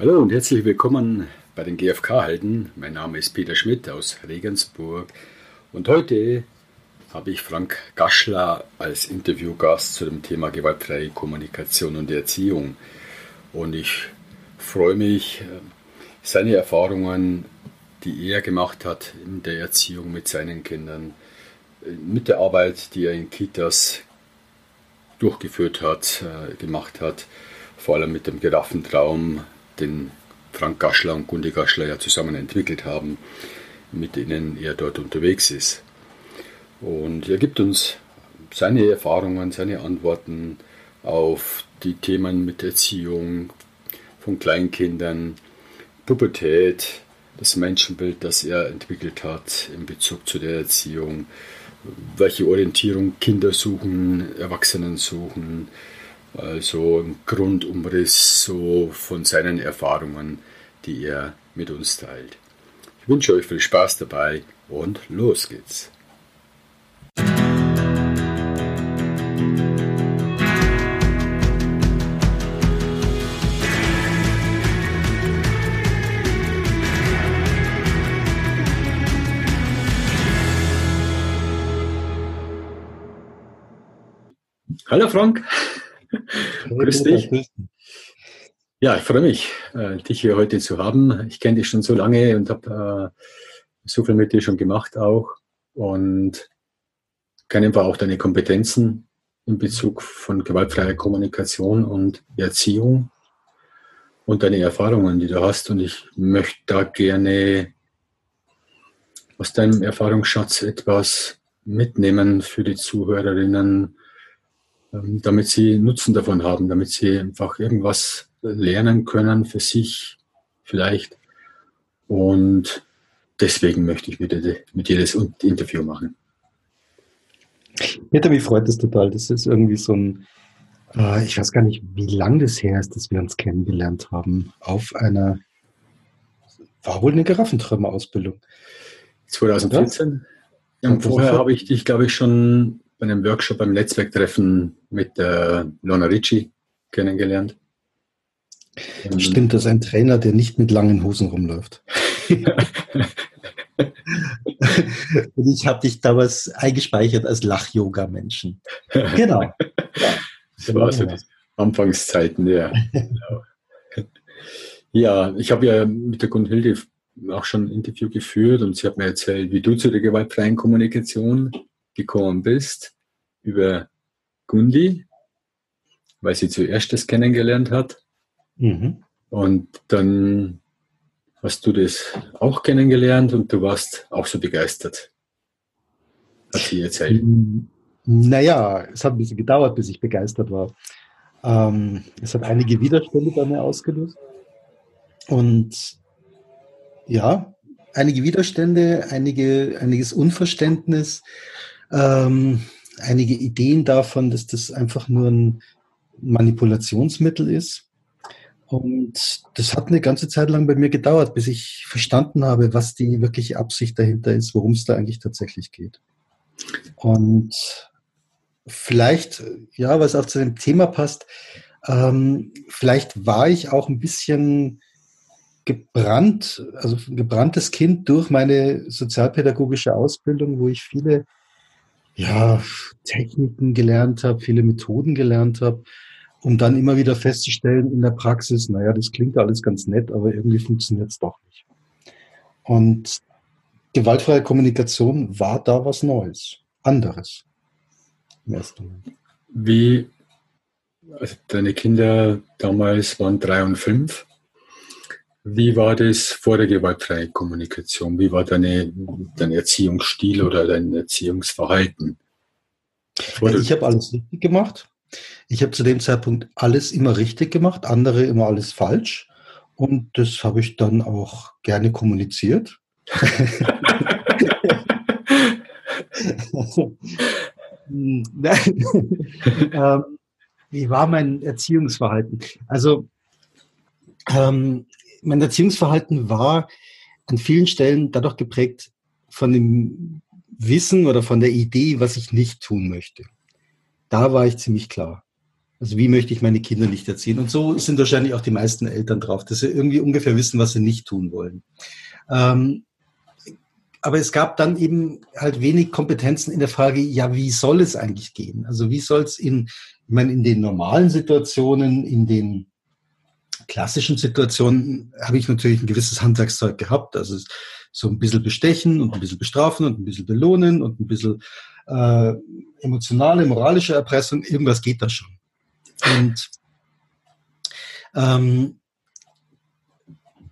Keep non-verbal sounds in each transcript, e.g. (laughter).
Hallo und herzlich willkommen bei den GfK-Helden. Mein Name ist Peter Schmidt aus Regensburg und heute habe ich Frank Gaschler als Interviewgast zu dem Thema gewaltfreie Kommunikation und Erziehung. Und ich freue mich, seine Erfahrungen, die er gemacht hat in der Erziehung mit seinen Kindern, mit der Arbeit, die er in Kitas durchgeführt hat, äh, gemacht hat, vor allem mit dem Giraffentraum, den Frank Gaschler und Gunde Gaschler ja zusammen entwickelt haben, mit denen er dort unterwegs ist. Und er gibt uns seine Erfahrungen, seine Antworten auf die Themen mit Erziehung von Kleinkindern, Pubertät, das Menschenbild, das er entwickelt hat in Bezug zu der Erziehung, welche Orientierung Kinder suchen, Erwachsenen suchen, also ein Grundumriss so von seinen Erfahrungen, die er mit uns teilt. Ich wünsche euch viel Spaß dabei und los geht's. Hallo Frank. (laughs) Grüß dich. Ja, ich freue mich, äh, dich hier heute zu haben. Ich kenne dich schon so lange und habe äh, so viel mit dir schon gemacht auch und kenne einfach auch deine Kompetenzen in Bezug von gewaltfreier Kommunikation und Erziehung und deine Erfahrungen, die du hast. Und ich möchte da gerne aus deinem Erfahrungsschatz etwas mitnehmen für die Zuhörerinnen, damit sie Nutzen davon haben, damit sie einfach irgendwas lernen können für sich vielleicht. Und deswegen möchte ich mit dir, mit dir das Interview machen. Peter, mich freut das total. Das ist irgendwie so ein, äh, ich weiß gar nicht, wie lang das her ist, dass wir uns kennengelernt haben, auf einer, war wohl eine Giraffenträumer-Ausbildung. 2014. Ja, und vorher habe ich dich, glaube ich, schon bei einem Workshop beim Netzwerktreffen mit äh, Lona Ricci kennengelernt. Stimmt, das ist ein Trainer, der nicht mit langen Hosen rumläuft. (laughs) Und ich habe dich damals eingespeichert als Lach-Yoga-Menschen. Genau. Ja, das war so die Anfangszeiten, ja. ja, ich habe ja mit der Gunhilde auch schon ein Interview geführt und sie hat mir erzählt, wie du zu der gewaltfreien Kommunikation gekommen bist über Gundi, weil sie zuerst das kennengelernt hat. Mhm. Und dann hast du das auch kennengelernt und du warst auch so begeistert. Hat sie erzählt. Naja, es hat ein bisschen gedauert, bis ich begeistert war. Ähm, es hat einige Widerstände bei mir ausgelöst. Und ja, einige Widerstände, einige, einiges Unverständnis ähm, einige Ideen davon, dass das einfach nur ein Manipulationsmittel ist. Und das hat eine ganze Zeit lang bei mir gedauert, bis ich verstanden habe, was die wirkliche Absicht dahinter ist, worum es da eigentlich tatsächlich geht. Und vielleicht, ja, was auch zu dem Thema passt, ähm, vielleicht war ich auch ein bisschen gebrannt, also ein gebranntes Kind durch meine sozialpädagogische Ausbildung, wo ich viele ja, Techniken gelernt habe, viele Methoden gelernt habe, um dann immer wieder festzustellen in der Praxis, naja, das klingt alles ganz nett, aber irgendwie funktioniert es doch nicht. Und gewaltfreie Kommunikation war da was Neues, anderes. Im ersten Moment. Wie, also deine Kinder damals waren drei und fünf. Wie war das vor der gewaltfreien Kommunikation? Wie war deine, dein Erziehungsstil oder dein Erziehungsverhalten? Also ich habe alles richtig gemacht. Ich habe zu dem Zeitpunkt alles immer richtig gemacht, andere immer alles falsch. Und das habe ich dann auch gerne kommuniziert. (laughs) ähm, wie war mein Erziehungsverhalten? Also ähm, mein Erziehungsverhalten war an vielen Stellen dadurch geprägt von dem Wissen oder von der Idee, was ich nicht tun möchte. Da war ich ziemlich klar. Also wie möchte ich meine Kinder nicht erziehen? Und so sind wahrscheinlich auch die meisten Eltern drauf, dass sie irgendwie ungefähr wissen, was sie nicht tun wollen. Ähm, aber es gab dann eben halt wenig Kompetenzen in der Frage, ja, wie soll es eigentlich gehen? Also wie soll es in, ich meine, in den normalen Situationen, in den klassischen Situationen habe ich natürlich ein gewisses Handwerkszeug gehabt. Also so ein bisschen bestechen und ein bisschen bestrafen und ein bisschen belohnen und ein bisschen äh, emotionale, moralische Erpressung. Irgendwas geht da schon. Und ähm,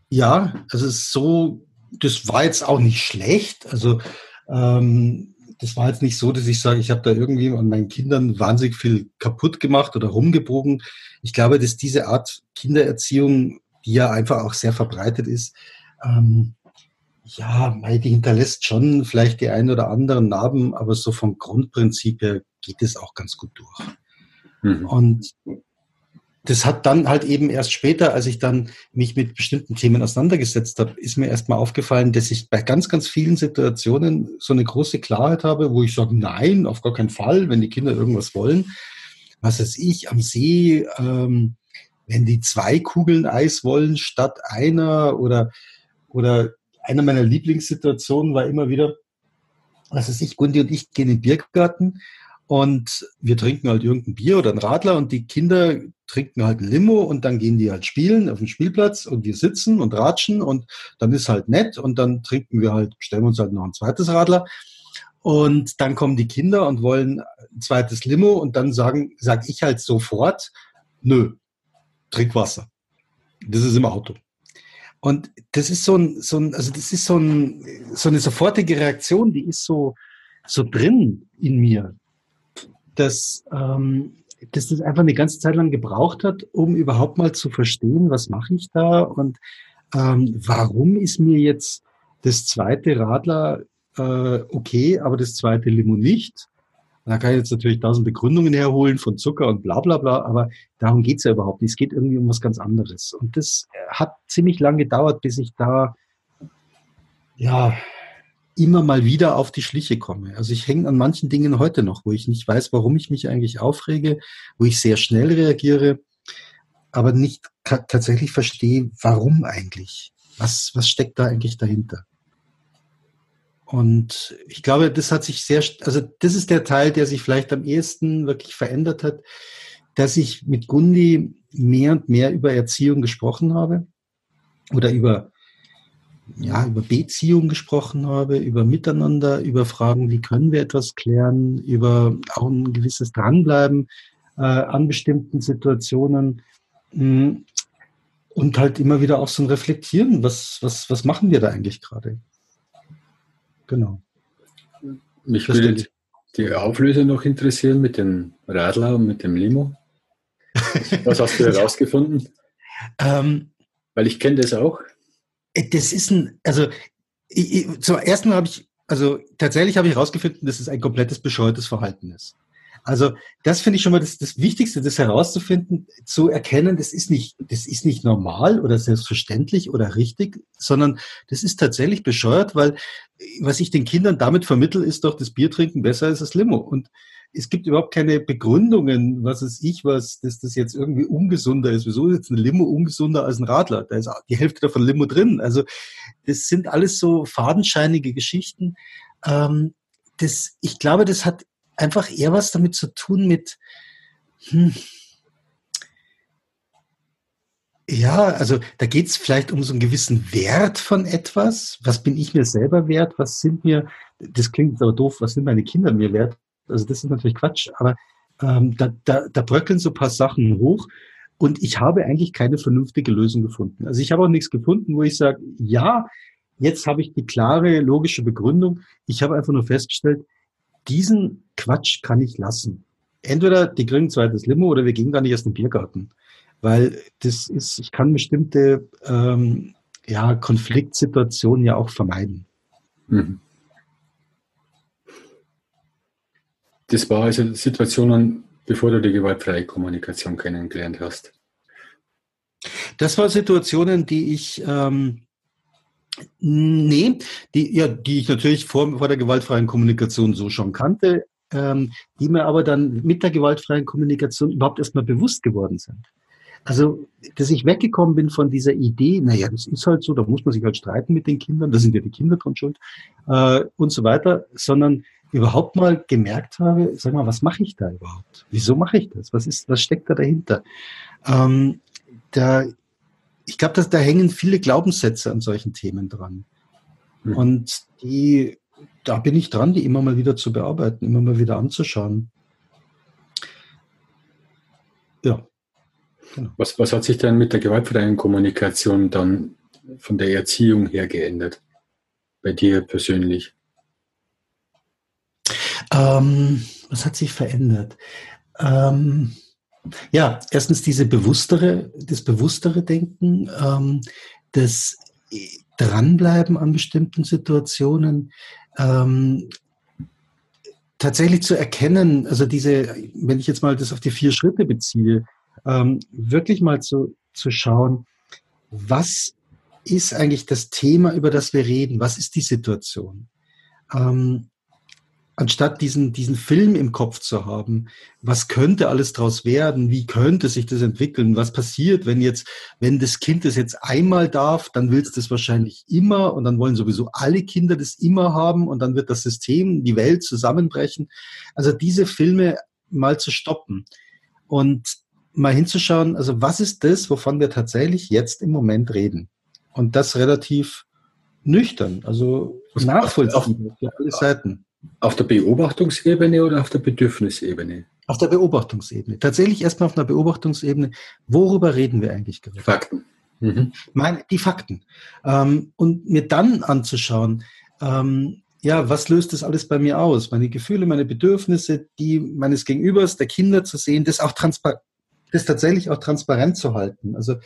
ja, also so, das war jetzt auch nicht schlecht. Also ähm, das war jetzt nicht so, dass ich sage, ich habe da irgendwie an meinen Kindern wahnsinnig viel kaputt gemacht oder rumgebogen. Ich glaube, dass diese Art Kindererziehung, die ja einfach auch sehr verbreitet ist, ähm, ja, die hinterlässt schon vielleicht die ein oder anderen Narben, aber so vom Grundprinzip her geht es auch ganz gut durch. Mhm. Und das hat dann halt eben erst später, als ich dann mich mit bestimmten Themen auseinandergesetzt habe, ist mir erstmal aufgefallen, dass ich bei ganz, ganz vielen Situationen so eine große Klarheit habe, wo ich sage, nein, auf gar keinen Fall, wenn die Kinder irgendwas wollen. Was weiß ich, am See, ähm, wenn die zwei Kugeln Eis wollen statt einer oder, oder einer meiner Lieblingssituationen war immer wieder, was weiß ich, Gundi und ich gehen in den Biergarten und wir trinken halt irgendein Bier oder ein Radler und die Kinder trinken halt ein Limo und dann gehen die halt spielen auf dem Spielplatz und wir sitzen und ratschen und dann ist halt nett und dann trinken wir halt, bestellen uns halt noch ein zweites Radler und dann kommen die Kinder und wollen ein zweites Limo und dann sagen, sag ich halt sofort, nö, trink Wasser. Das ist im Auto. Und das ist so ein, so ein also das ist so, ein, so eine sofortige Reaktion, die ist so, so drin in mir dass, ähm, dass das einfach eine ganze Zeit lang gebraucht hat, um überhaupt mal zu verstehen, was mache ich da und ähm, warum ist mir jetzt das zweite Radler äh, okay, aber das zweite Limo nicht. Da kann ich jetzt natürlich tausend Begründungen herholen von Zucker und bla bla bla, aber darum geht's ja überhaupt nicht. Es geht irgendwie um was ganz anderes. Und das hat ziemlich lang gedauert, bis ich da ja immer mal wieder auf die Schliche komme. Also ich hänge an manchen Dingen heute noch, wo ich nicht weiß, warum ich mich eigentlich aufrege, wo ich sehr schnell reagiere, aber nicht tatsächlich verstehe, warum eigentlich. Was, was steckt da eigentlich dahinter? Und ich glaube, das hat sich sehr, also das ist der Teil, der sich vielleicht am ehesten wirklich verändert hat, dass ich mit Gundi mehr und mehr über Erziehung gesprochen habe oder über ja, über Beziehung gesprochen habe, über Miteinander, über Fragen, wie können wir etwas klären, über auch ein gewisses Dranbleiben äh, an bestimmten Situationen mh, mm, und halt immer wieder auch so ein Reflektieren, was, was, was machen wir da eigentlich gerade? Genau. Mich das würde die Auflösung noch interessieren mit dem Radler und mit dem Limo. (laughs) Was hast du herausgefunden? ähm, Weil ich kenne das auch. Äh, das ist ein, also ich, ich, zum ersten habe ich, also tatsächlich habe ich herausgefunden, dass es ein komplettes bescheuertes Verhalten ist. Also das finde ich schon mal das, das Wichtigste, das herauszufinden, zu erkennen, das ist nicht, das ist nicht normal oder selbstverständlich oder richtig, sondern das ist tatsächlich bescheuert, weil was ich den Kindern damit vermittel, ist doch das Bier trinken besser als das Limo. Und es gibt überhaupt keine Begründungen, was es ich, was, dass das jetzt irgendwie ungesunder ist. Wieso ist jetzt ein Limo ungesunder als ein Radler? Da ist die Hälfte davon Limo drin. Also das sind alles so fadenscheinige Geschichten. Ähm, das, ich glaube, das hat einfach eher was damit zu tun mit, hm, ja, also da geht es vielleicht um so einen gewissen Wert von etwas. Was bin ich mir selber wert? Was sind mir, das klingt aber doof, was sind meine Kinder mir wert? Also das ist natürlich Quatsch, aber ähm, da, da, da bröckeln so ein paar Sachen hoch und ich habe eigentlich keine vernünftige Lösung gefunden. Also ich habe auch nichts gefunden, wo ich sage, ja, jetzt habe ich die klare, logische Begründung. Ich habe einfach nur festgestellt, diesen Quatsch kann ich lassen. Entweder die kriegen ein zweites Limo oder wir gehen gar nicht erst in den Biergarten. Weil das ist, ich kann bestimmte ähm, ja, Konfliktsituationen ja auch vermeiden. Mhm. Das war also Situationen, bevor du die gewaltfreie Kommunikation kennengelernt hast. Das war Situationen, die ich ähm, nee, die, ja, die ich natürlich vor, vor der gewaltfreien Kommunikation so schon kannte, ähm, die mir aber dann mit der gewaltfreien Kommunikation überhaupt erstmal bewusst geworden sind. Also, dass ich weggekommen bin von dieser Idee, naja, das ist halt so, da muss man sich halt streiten mit den Kindern, da sind ja die Kinder dran schuld äh, und so weiter, sondern überhaupt mal gemerkt habe, sag mal, was mache ich da überhaupt? Wieso mache ich das? Was ist, was steckt da dahinter? Ähm, da, ich glaube, dass da hängen viele Glaubenssätze an solchen Themen dran. Mhm. Und die, da bin ich dran, die immer mal wieder zu bearbeiten, immer mal wieder anzuschauen. Ja. Genau. Was, was hat sich denn mit der gewaltfreien Kommunikation dann von der Erziehung her geändert? Bei dir persönlich? Ähm, was hat sich verändert? Ähm, ja, erstens diese bewusstere, das bewusstere Denken, ähm, das Dranbleiben an bestimmten Situationen, ähm, tatsächlich zu erkennen, also diese, wenn ich jetzt mal das auf die vier Schritte beziehe, ähm, wirklich mal zu, zu schauen, was ist eigentlich das Thema, über das wir reden? Was ist die Situation? Ähm, anstatt diesen, diesen Film im Kopf zu haben, was könnte alles daraus werden, wie könnte sich das entwickeln, was passiert, wenn jetzt, wenn das Kind das jetzt einmal darf, dann will es das wahrscheinlich immer und dann wollen sowieso alle Kinder das immer haben und dann wird das System, die Welt zusammenbrechen. Also diese Filme mal zu stoppen und mal hinzuschauen, also was ist das, wovon wir tatsächlich jetzt im Moment reden? Und das relativ nüchtern, also nachvollziehbar für alle Seiten. Auf der Beobachtungsebene oder auf der Bedürfnisebene? Auf der Beobachtungsebene. Tatsächlich erstmal auf einer Beobachtungsebene. Worüber reden wir eigentlich gerade? Fakten. Mhm. Meine, die Fakten. Ähm, und mir dann anzuschauen, ähm, ja, was löst das alles bei mir aus? Meine Gefühle, meine Bedürfnisse, die meines Gegenübers, der Kinder zu sehen, das auch transparent, das tatsächlich auch transparent zu halten. Also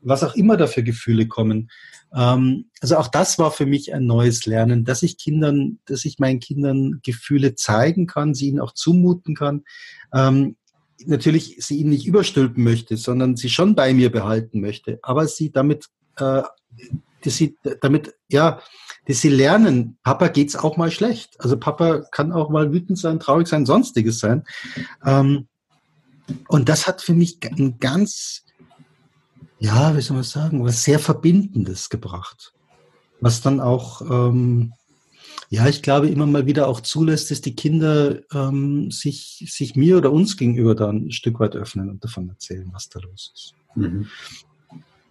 was auch immer da für Gefühle kommen. Ähm, also auch das war für mich ein neues Lernen, dass ich Kindern, dass ich meinen Kindern Gefühle zeigen kann, sie ihnen auch zumuten kann. Ähm, natürlich sie ihnen nicht überstülpen möchte, sondern sie schon bei mir behalten möchte, aber sie damit, äh, dass sie damit, ja, dass sie lernen, Papa geht's auch mal schlecht. Also Papa kann auch mal wütend sein, traurig sein, sonstiges sein. Ähm, und das hat für mich ein ganz ja, wie soll man sagen, was sehr Verbindendes gebracht. Was dann auch, ähm, ja, ich glaube, immer mal wieder auch zulässt, dass die Kinder ähm, sich, sich mir oder uns gegenüber dann ein Stück weit öffnen und davon erzählen, was da los ist. Mhm.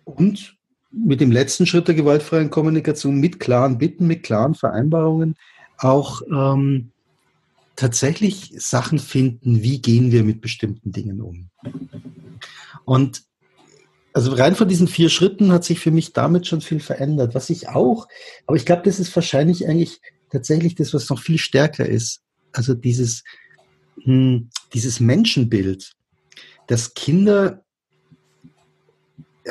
Und mit dem letzten Schritt der gewaltfreien Kommunikation, mit klaren Bitten, mit klaren Vereinbarungen, auch ähm, tatsächlich Sachen finden, wie gehen wir mit bestimmten Dingen um. Und also rein von diesen vier Schritten hat sich für mich damit schon viel verändert. Was ich auch, aber ich glaube, das ist wahrscheinlich eigentlich tatsächlich das, was noch viel stärker ist. Also dieses, hm, dieses Menschenbild, dass Kinder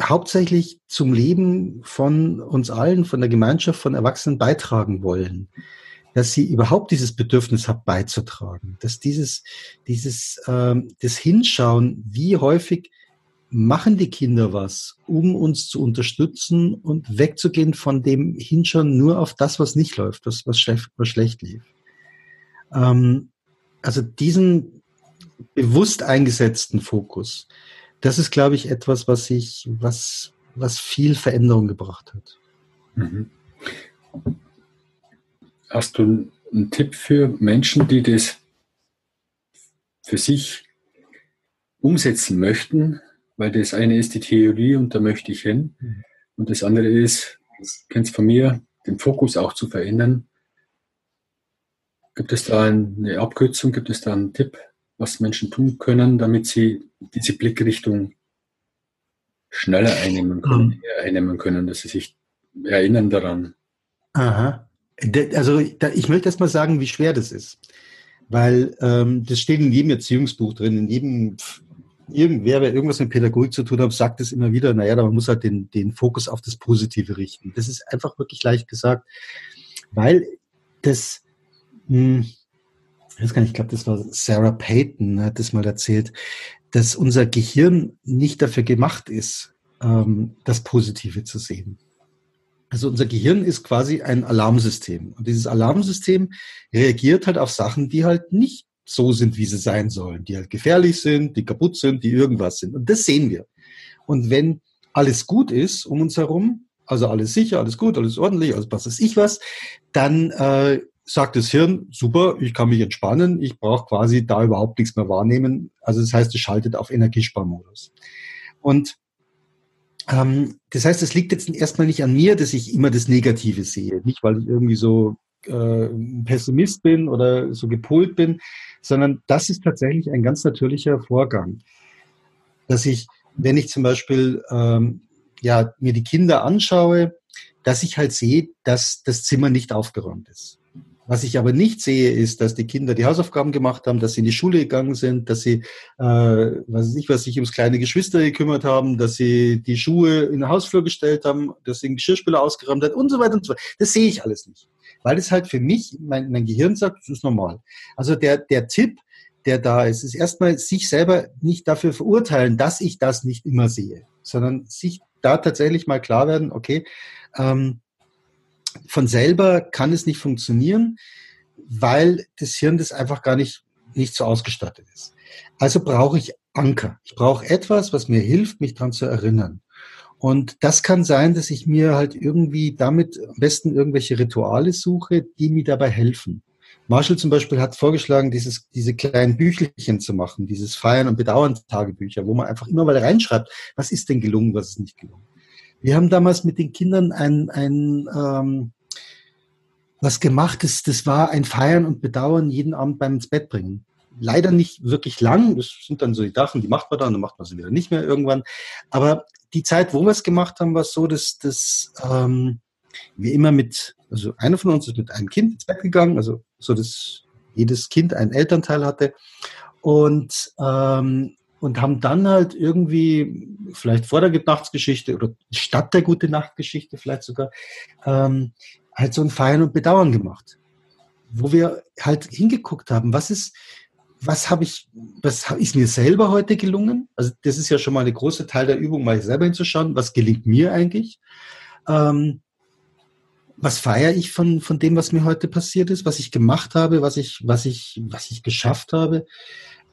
hauptsächlich zum Leben von uns allen, von der Gemeinschaft, von Erwachsenen beitragen wollen. Dass sie überhaupt dieses Bedürfnis haben, beizutragen. Dass dieses, dieses, ähm, das Hinschauen, wie häufig machen die Kinder was, um uns zu unterstützen und wegzugehen von dem Hinschauen nur auf das, was nicht läuft, das, was, schlecht, was schlecht lief. Ähm, also diesen bewusst eingesetzten Fokus, das ist, glaube ich, etwas, was ich, was, was viel Veränderung gebracht hat. Mhm. Hast du einen Tipp für Menschen, die das für sich umsetzen möchten, weil das eine ist die Theorie und da möchte ich hin. Mhm. Und das andere ist, das kennst von mir, den Fokus auch zu verändern. Gibt es da eine Abkürzung, gibt es da einen Tipp, was Menschen tun können, damit sie diese Blickrichtung schneller einnehmen können, mhm. einnehmen können, dass sie sich erinnern daran? Aha. Also ich möchte erst mal sagen, wie schwer das ist. Weil ähm, das steht in jedem Erziehungsbuch drin, in jedem irgendwer, wer irgendwas mit Pädagogik zu tun hat, sagt es immer wieder, naja, man muss halt den, den Fokus auf das Positive richten. Das ist einfach wirklich leicht gesagt, weil das, hm, ich weiß gar nicht, ich glaube, das war Sarah Payton, hat das mal erzählt, dass unser Gehirn nicht dafür gemacht ist, ähm, das Positive zu sehen. Also unser Gehirn ist quasi ein Alarmsystem. Und dieses Alarmsystem reagiert halt auf Sachen, die halt nicht so sind, wie sie sein sollen, die halt gefährlich sind, die kaputt sind, die irgendwas sind. Und das sehen wir. Und wenn alles gut ist um uns herum, also alles sicher, alles gut, alles ordentlich, also was weiß ich was, dann äh, sagt das Hirn, super, ich kann mich entspannen, ich brauche quasi da überhaupt nichts mehr wahrnehmen. Also das heißt, es schaltet auf Energiesparmodus. Und ähm, das heißt, es liegt jetzt erstmal nicht an mir, dass ich immer das Negative sehe. Nicht, weil ich irgendwie so äh, Pessimist bin oder so gepolt bin, sondern das ist tatsächlich ein ganz natürlicher Vorgang. Dass ich, wenn ich zum Beispiel ähm, ja, mir die Kinder anschaue, dass ich halt sehe, dass das Zimmer nicht aufgeräumt ist. Was ich aber nicht sehe, ist, dass die Kinder die Hausaufgaben gemacht haben, dass sie in die Schule gegangen sind, dass sie, äh, weiß ich was, sich ums kleine Geschwister gekümmert haben, dass sie die Schuhe in den Hausflur gestellt haben, dass sie den Geschirrspüler ausgeräumt hat und so weiter und so weiter. Das sehe ich alles nicht. Weil das halt für mich, mein, mein Gehirn sagt, das ist normal. Also der, der Tipp, der da ist, ist erstmal sich selber nicht dafür verurteilen, dass ich das nicht immer sehe, sondern sich da tatsächlich mal klar werden, okay, ähm, von selber kann es nicht funktionieren, weil das Hirn das einfach gar nicht, nicht so ausgestattet ist. Also brauche ich Anker. Ich brauche etwas, was mir hilft, mich daran zu erinnern. Und das kann sein, dass ich mir halt irgendwie damit am besten irgendwelche Rituale suche, die mir dabei helfen. Marshall zum Beispiel hat vorgeschlagen, dieses, diese kleinen Büchelchen zu machen, dieses Feiern- und Bedauern-Tagebücher, wo man einfach immer mal reinschreibt, was ist denn gelungen, was ist nicht gelungen. Wir haben damals mit den Kindern ein, ein ähm, was gemacht, ist, das war ein Feiern und Bedauern jeden Abend beim ins Bett bringen. Leider nicht wirklich lang, das sind dann so die Sachen, die macht man dann, dann macht man sie wieder nicht mehr irgendwann. Aber die Zeit, wo wir es gemacht haben, war so, dass, dass ähm, wir immer mit, also einer von uns ist mit einem Kind ins Bett gegangen, also so, dass jedes Kind einen Elternteil hatte. Und ähm, und haben dann halt irgendwie, vielleicht vor der Nachtsgeschichte oder statt der gute Nachtgeschichte vielleicht sogar, ähm, halt so ein Feiern und Bedauern gemacht. Wo wir halt hingeguckt haben, was ist, was habe ich, was ist mir selber heute gelungen? Also das ist ja schon mal eine große Teil der Übung, mal selber hinzuschauen, was gelingt mir eigentlich? Ähm, was feiere ich von, von dem, was mir heute passiert ist, was ich gemacht habe, was ich, was ich, was ich geschafft habe?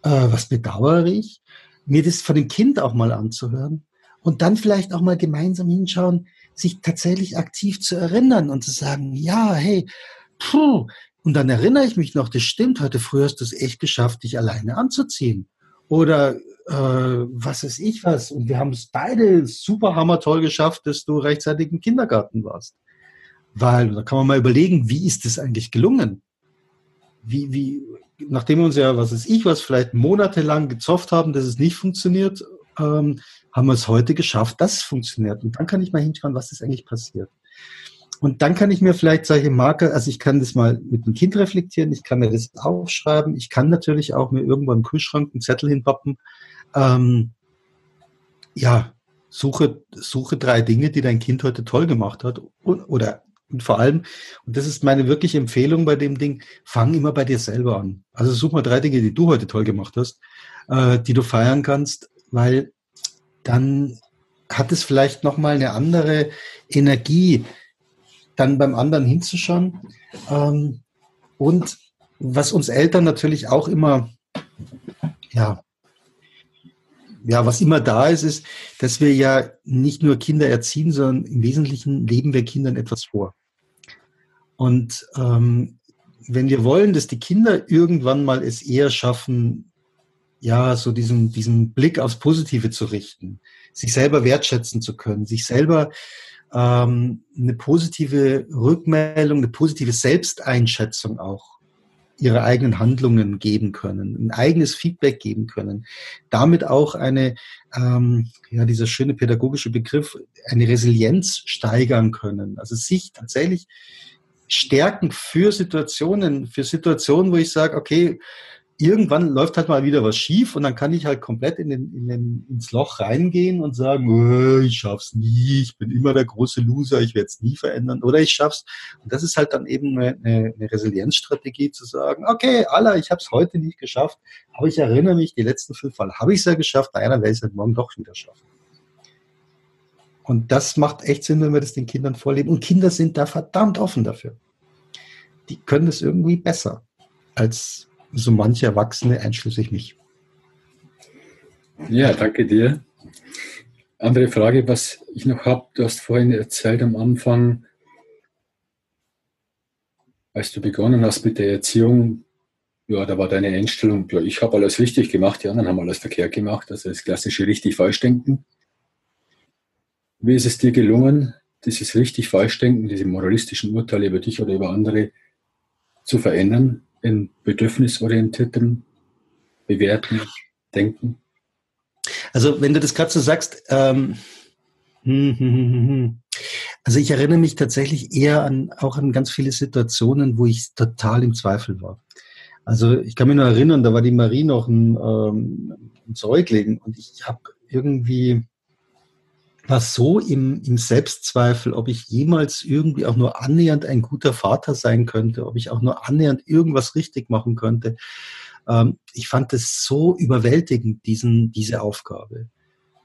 äh, was bedauere ich, mir das von dem Kind auch mal anzuhören und dann vielleicht auch mal gemeinsam hinschauen, sich tatsächlich aktiv zu erinnern und zu sagen, ja, hey, puh, und dann erinnere ich mich noch, das stimmt, heute früh hast du es echt geschafft, dich alleine anzuziehen. Oder äh, was weiß ich was. Und wir haben es beide super hammertoll geschafft, dass du rechtzeitig im Kindergarten warst. Weil, da kann man mal überlegen, wie ist das eigentlich gelungen? Wie, wie, nachdem wir uns ja, was weiß ich, was vielleicht monatelang gezofft haben, dass es nicht funktioniert, ähm, haben wir es heute geschafft, dass es funktioniert. Und dann kann ich mal hinschauen, was ist eigentlich passiert. Und dann kann ich mir vielleicht solche Marker, also ich kann das mal mit dem Kind reflektieren, ich kann mir das aufschreiben, ich kann natürlich auch mir irgendwann im Kühlschrank einen Zettel hinpappen. Ähm, ja, suche, suche drei Dinge, die dein Kind heute toll gemacht hat oder und vor allem, und das ist meine wirkliche Empfehlung bei dem Ding, fang immer bei dir selber an. Also such mal drei Dinge, die du heute toll gemacht hast, äh, die du feiern kannst, weil dann hat es vielleicht nochmal eine andere Energie, dann beim anderen hinzuschauen. Ähm, und was uns Eltern natürlich auch immer, ja, ja, was immer da ist, ist, dass wir ja nicht nur Kinder erziehen, sondern im Wesentlichen leben wir Kindern etwas vor. Und ähm, wenn wir wollen, dass die Kinder irgendwann mal es eher schaffen, ja, so diesen, diesen Blick aufs Positive zu richten, sich selber wertschätzen zu können, sich selber ähm, eine positive Rückmeldung, eine positive Selbsteinschätzung auch ihre eigenen Handlungen geben können, ein eigenes Feedback geben können, damit auch eine, ähm, ja, dieser schöne pädagogische Begriff, eine Resilienz steigern können, also sich tatsächlich stärken für Situationen, für Situationen, wo ich sage, okay, irgendwann läuft halt mal wieder was schief und dann kann ich halt komplett in den, in den, ins Loch reingehen und sagen, oh, ich schaff's nie, ich bin immer der große Loser, ich werde es nie verändern oder ich schaff's. Und das ist halt dann eben eine, eine Resilienzstrategie zu sagen, okay, Allah, ich habe es heute nicht geschafft, aber ich erinnere mich, die letzten fünf Mal habe ich es ja geschafft, bei einer werde ich es halt morgen doch wieder schaffen. Und das macht echt Sinn, wenn wir das den Kindern vorleben. Und Kinder sind da verdammt offen dafür. Die können das irgendwie besser als so manche Erwachsene, einschließlich mich. Ja, danke dir. Andere Frage, was ich noch habe, du hast vorhin erzählt am Anfang, als du begonnen hast mit der Erziehung, ja, da war deine Einstellung, ja, ich habe alles richtig gemacht, die anderen haben alles verkehrt gemacht, also das klassische richtig-falsch-denken. Wie ist es dir gelungen, dieses richtig-falsch-denken, diese moralistischen Urteile über dich oder über andere zu verändern in bedürfnisorientiertem Bewerten, Denken? Also wenn du das gerade so sagst, ähm, hm, hm, hm, also ich erinnere mich tatsächlich eher an auch an ganz viele Situationen, wo ich total im Zweifel war. Also ich kann mich nur erinnern, da war die Marie noch ein, ähm, ein Säugling und ich habe irgendwie war so im, im Selbstzweifel, ob ich jemals irgendwie auch nur annähernd ein guter Vater sein könnte, ob ich auch nur annähernd irgendwas richtig machen könnte. Ähm, ich fand es so überwältigend, diesen, diese Aufgabe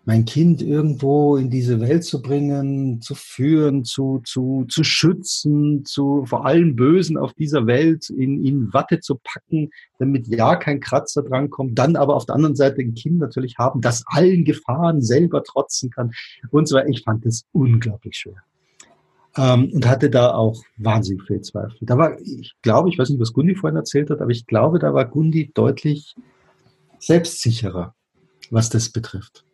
mein Kind irgendwo in diese Welt zu bringen, zu führen, zu, zu, zu schützen, zu vor allem Bösen auf dieser Welt in, in Watte zu packen, damit ja kein Kratzer drankommt, dann aber auf der anderen Seite ein Kind natürlich haben, das allen Gefahren selber trotzen kann und weiter. Ich fand das unglaublich schwer. Ähm, und hatte da auch wahnsinnig viel Zweifel. Da war, ich glaube, ich weiß nicht, was Gundi vorhin erzählt hat, aber ich glaube, da war Gundi deutlich selbstsicherer, was das betrifft.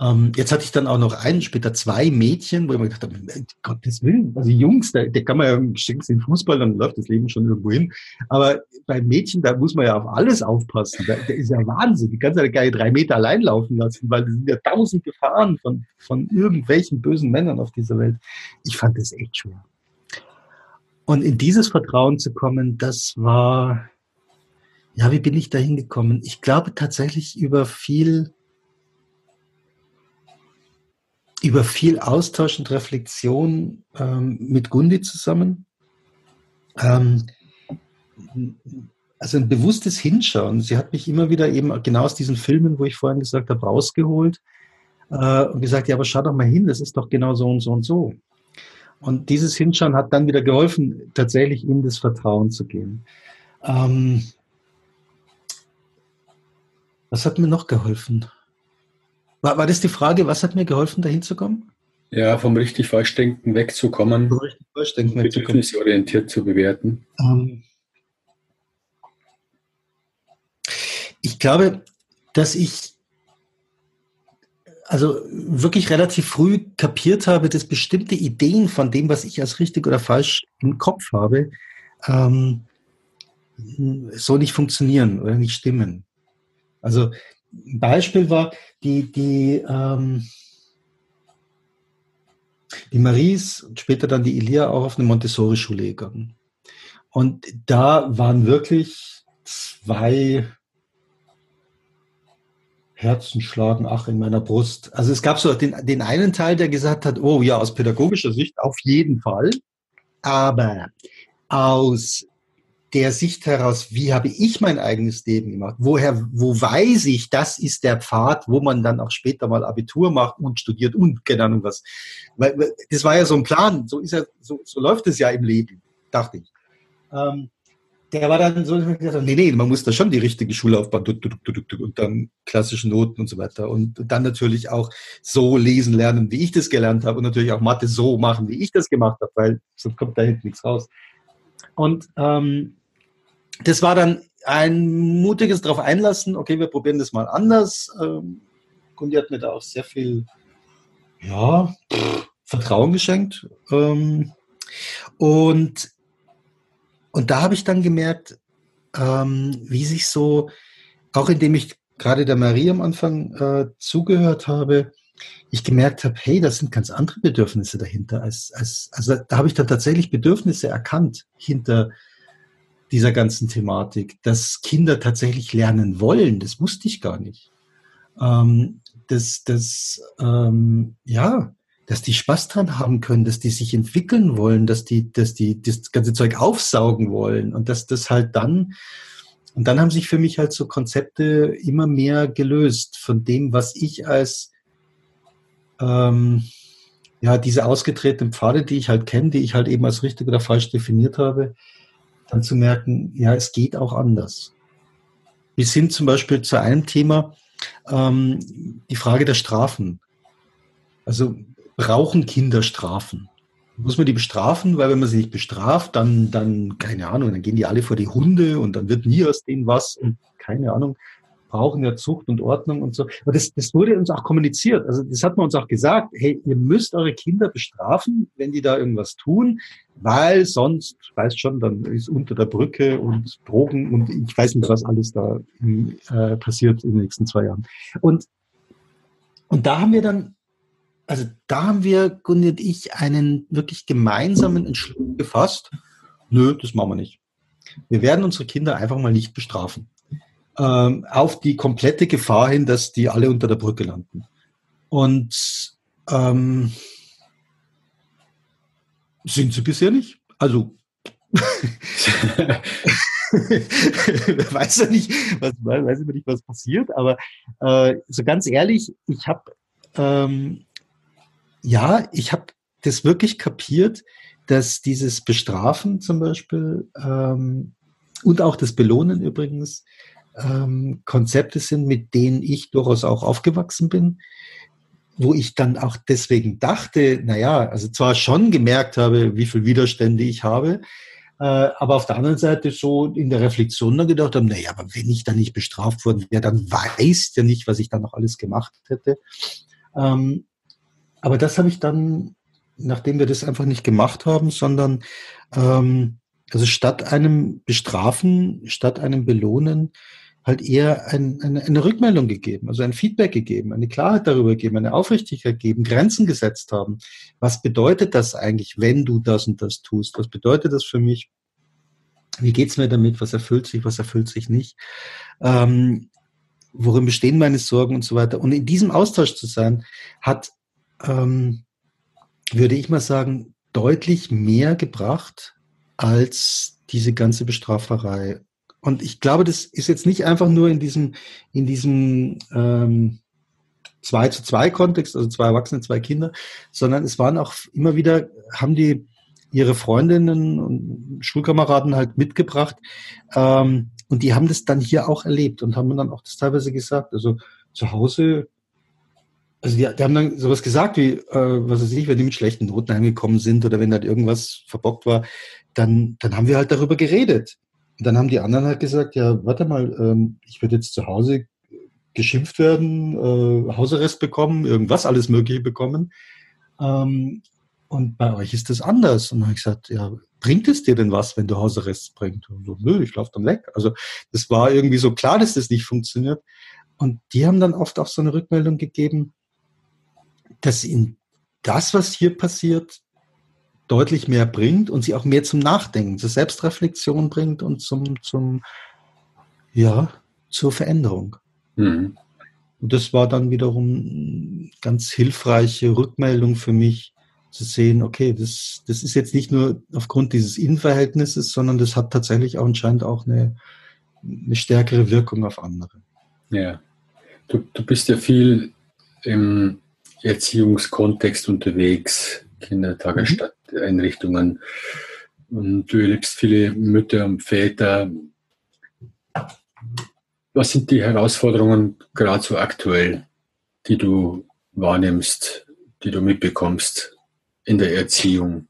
Ähm, jetzt hatte ich dann auch noch einen, später zwei Mädchen, wo ich mir gedacht habe, Gottes Willen, also Jungs, da, da kann man ja schickst den Fußball, dann läuft das Leben schon irgendwo hin. Aber bei Mädchen, da muss man ja auf alles aufpassen. Da, da ist ja Wahnsinn. Die kannst ja gar nicht drei Meter allein laufen lassen, weil es sind ja tausend Gefahren von, von irgendwelchen bösen Männern auf dieser Welt. Ich fand das echt schwer. Und in dieses Vertrauen zu kommen, das war, ja, wie bin ich da hingekommen? Ich glaube tatsächlich über viel über viel Austausch und Reflexion ähm, mit Gundi zusammen. Ähm, also ein bewusstes Hinschauen. Sie hat mich immer wieder eben genau aus diesen Filmen, wo ich vorhin gesagt habe, rausgeholt äh, und gesagt, ja, aber schau doch mal hin, das ist doch genau so und so und so. Und dieses Hinschauen hat dann wieder geholfen, tatsächlich in das Vertrauen zu gehen. Ähm, was hat mir noch geholfen? War, war das die Frage, was hat mir geholfen, dahin zu kommen? Ja, vom richtig Falschdenken wegzukommen, vom richtig Falschdenken bedürfnisorientiert zu bewerten. Ähm, ich glaube, dass ich also wirklich relativ früh kapiert habe, dass bestimmte Ideen von dem, was ich als richtig oder falsch im Kopf habe, ähm, so nicht funktionieren oder nicht stimmen. Also ein Beispiel war, die, die, ähm, die Maries und später dann die Elia auch auf eine Montessori-Schule gegangen. Und da waren wirklich zwei Herzen schlagen, ach, in meiner Brust. Also es gab so den, den einen Teil, der gesagt hat, oh ja, aus pädagogischer Sicht auf jeden Fall. Aber aus der Sicht heraus, wie habe ich mein eigenes Leben gemacht? Woher, wo weiß ich, das ist der Pfad, wo man dann auch später mal Abitur macht und studiert und keine Ahnung was. Weil, das war ja so ein Plan, so ist ja, so, so läuft es ja im Leben, dachte ich. Ähm, der war dann so, nee, nee, man muss da schon die richtige Schullaufbahn und dann klassische Noten und so weiter. Und dann natürlich auch so lesen lernen, wie ich das gelernt habe und natürlich auch Mathe so machen, wie ich das gemacht habe, weil sonst kommt da hinten nichts raus. Und ähm, das war dann ein mutiges darauf einlassen, okay, wir probieren das mal anders. Ähm, Gundi hat mir da auch sehr viel ja, Vertrauen geschenkt. Ähm, und, und da habe ich dann gemerkt, ähm, wie sich so, auch indem ich gerade der Marie am Anfang äh, zugehört habe, ich gemerkt habe, hey, das sind ganz andere Bedürfnisse dahinter. Als, als, also da habe ich dann tatsächlich Bedürfnisse erkannt hinter dieser ganzen Thematik, dass Kinder tatsächlich lernen wollen. Das wusste ich gar nicht. Ähm, dass, dass, ähm, ja, dass die Spaß dran haben können, dass die sich entwickeln wollen, dass die, dass die das ganze Zeug aufsaugen wollen und dass das halt dann, und dann haben sich für mich halt so Konzepte immer mehr gelöst von dem, was ich als, ähm, ja, diese ausgetretenen Pfade, die ich halt kenne, die ich halt eben als richtig oder falsch definiert habe, dann zu merken, ja, es geht auch anders. Bis hin zum Beispiel zu einem Thema, ähm, die Frage der Strafen. Also brauchen Kinder Strafen? Muss man die bestrafen? Weil wenn man sie nicht bestraft, dann, dann, keine Ahnung, dann gehen die alle vor die Hunde und dann wird nie aus denen was und keine Ahnung brauchen ja Zucht und Ordnung und so. Aber das, das wurde uns auch kommuniziert. Also das hat man uns auch gesagt, hey, ihr müsst eure Kinder bestrafen, wenn die da irgendwas tun, weil sonst, weißt schon, dann ist unter der Brücke und Drogen und ich weiß nicht, was alles da äh, passiert in den nächsten zwei Jahren. Und, und da haben wir dann, also da haben wir, Gunni und ich, einen wirklich gemeinsamen Entschluss gefasst. Nö, das machen wir nicht. Wir werden unsere Kinder einfach mal nicht bestrafen ähm, auf die komplette Gefahr hin, dass die alle unter der Brücke landen. Und ähm, sind sie bisher nicht. Also (laughs) weiß ja nicht, was, weiß ich nicht, was passiert, aber äh, so ganz ehrlich, ich habe ähm, ja, ich habe das wirklich kapiert, dass dieses Bestrafen zum Beispiel ähm, und auch das Belohnen übrigens ähm, Konzepte sind, mit denen ich durchaus auch aufgewachsen bin, wo ich dann auch deswegen dachte, naja, also zwar schon gemerkt habe, wie viel Widerstände ich habe, äh, aber auf der anderen Seite so in der Reflexion dann gedacht habe, naja, aber wenn ich dann nicht bestraft worden wäre, dann weiß der nicht, was ich dann noch alles gemacht hätte. Ähm, aber das habe ich dann, nachdem wir das einfach nicht gemacht haben, sondern ähm, also statt einem Bestrafen, statt einem Belohnen, halt eher ein, eine, eine Rückmeldung gegeben, also ein Feedback gegeben, eine Klarheit darüber gegeben, eine Aufrichtigkeit gegeben, Grenzen gesetzt haben. Was bedeutet das eigentlich, wenn du das und das tust? Was bedeutet das für mich? Wie geht's mir damit? Was erfüllt sich, was erfüllt sich nicht? Ähm, worin bestehen meine Sorgen und so weiter? Und in diesem Austausch zu sein, hat, ähm, würde ich mal sagen, deutlich mehr gebracht als diese ganze Bestraferei und ich glaube, das ist jetzt nicht einfach nur in diesem, in diesem ähm, 2 zu 2 Kontext, also zwei Erwachsene, zwei Kinder, sondern es waren auch immer wieder, haben die ihre Freundinnen und Schulkameraden halt mitgebracht. Ähm, und die haben das dann hier auch erlebt und haben dann auch das teilweise gesagt. Also zu Hause, also die, die haben dann sowas gesagt wie, äh, was weiß ich, wenn die mit schlechten Noten heimgekommen sind oder wenn halt irgendwas verbockt war, dann, dann haben wir halt darüber geredet. Und dann haben die anderen halt gesagt, ja, warte mal, ähm, ich werde jetzt zu Hause geschimpft werden, äh, Hausarrest bekommen, irgendwas alles Mögliche bekommen. Ähm, und bei euch ist das anders. Und dann habe ich gesagt, ja, bringt es dir denn was, wenn du Hausarrest bringst? Und so, nö, ich laufe dann weg. Also das war irgendwie so klar, dass das nicht funktioniert. Und die haben dann oft auch so eine Rückmeldung gegeben, dass ihnen das, was hier passiert, deutlich mehr bringt und sie auch mehr zum Nachdenken, zur Selbstreflexion bringt und zum, zum ja, zur Veränderung. Mhm. Und das war dann wiederum ganz hilfreiche Rückmeldung für mich, zu sehen, okay, das, das ist jetzt nicht nur aufgrund dieses Innenverhältnisses, sondern das hat tatsächlich auch anscheinend auch eine, eine stärkere Wirkung auf andere. Ja, du, du bist ja viel im Erziehungskontext unterwegs, Kindertagesstätten, Einrichtungen. Und du erlebst viele Mütter und Väter. Was sind die Herausforderungen gerade so aktuell, die du wahrnimmst, die du mitbekommst in der Erziehung?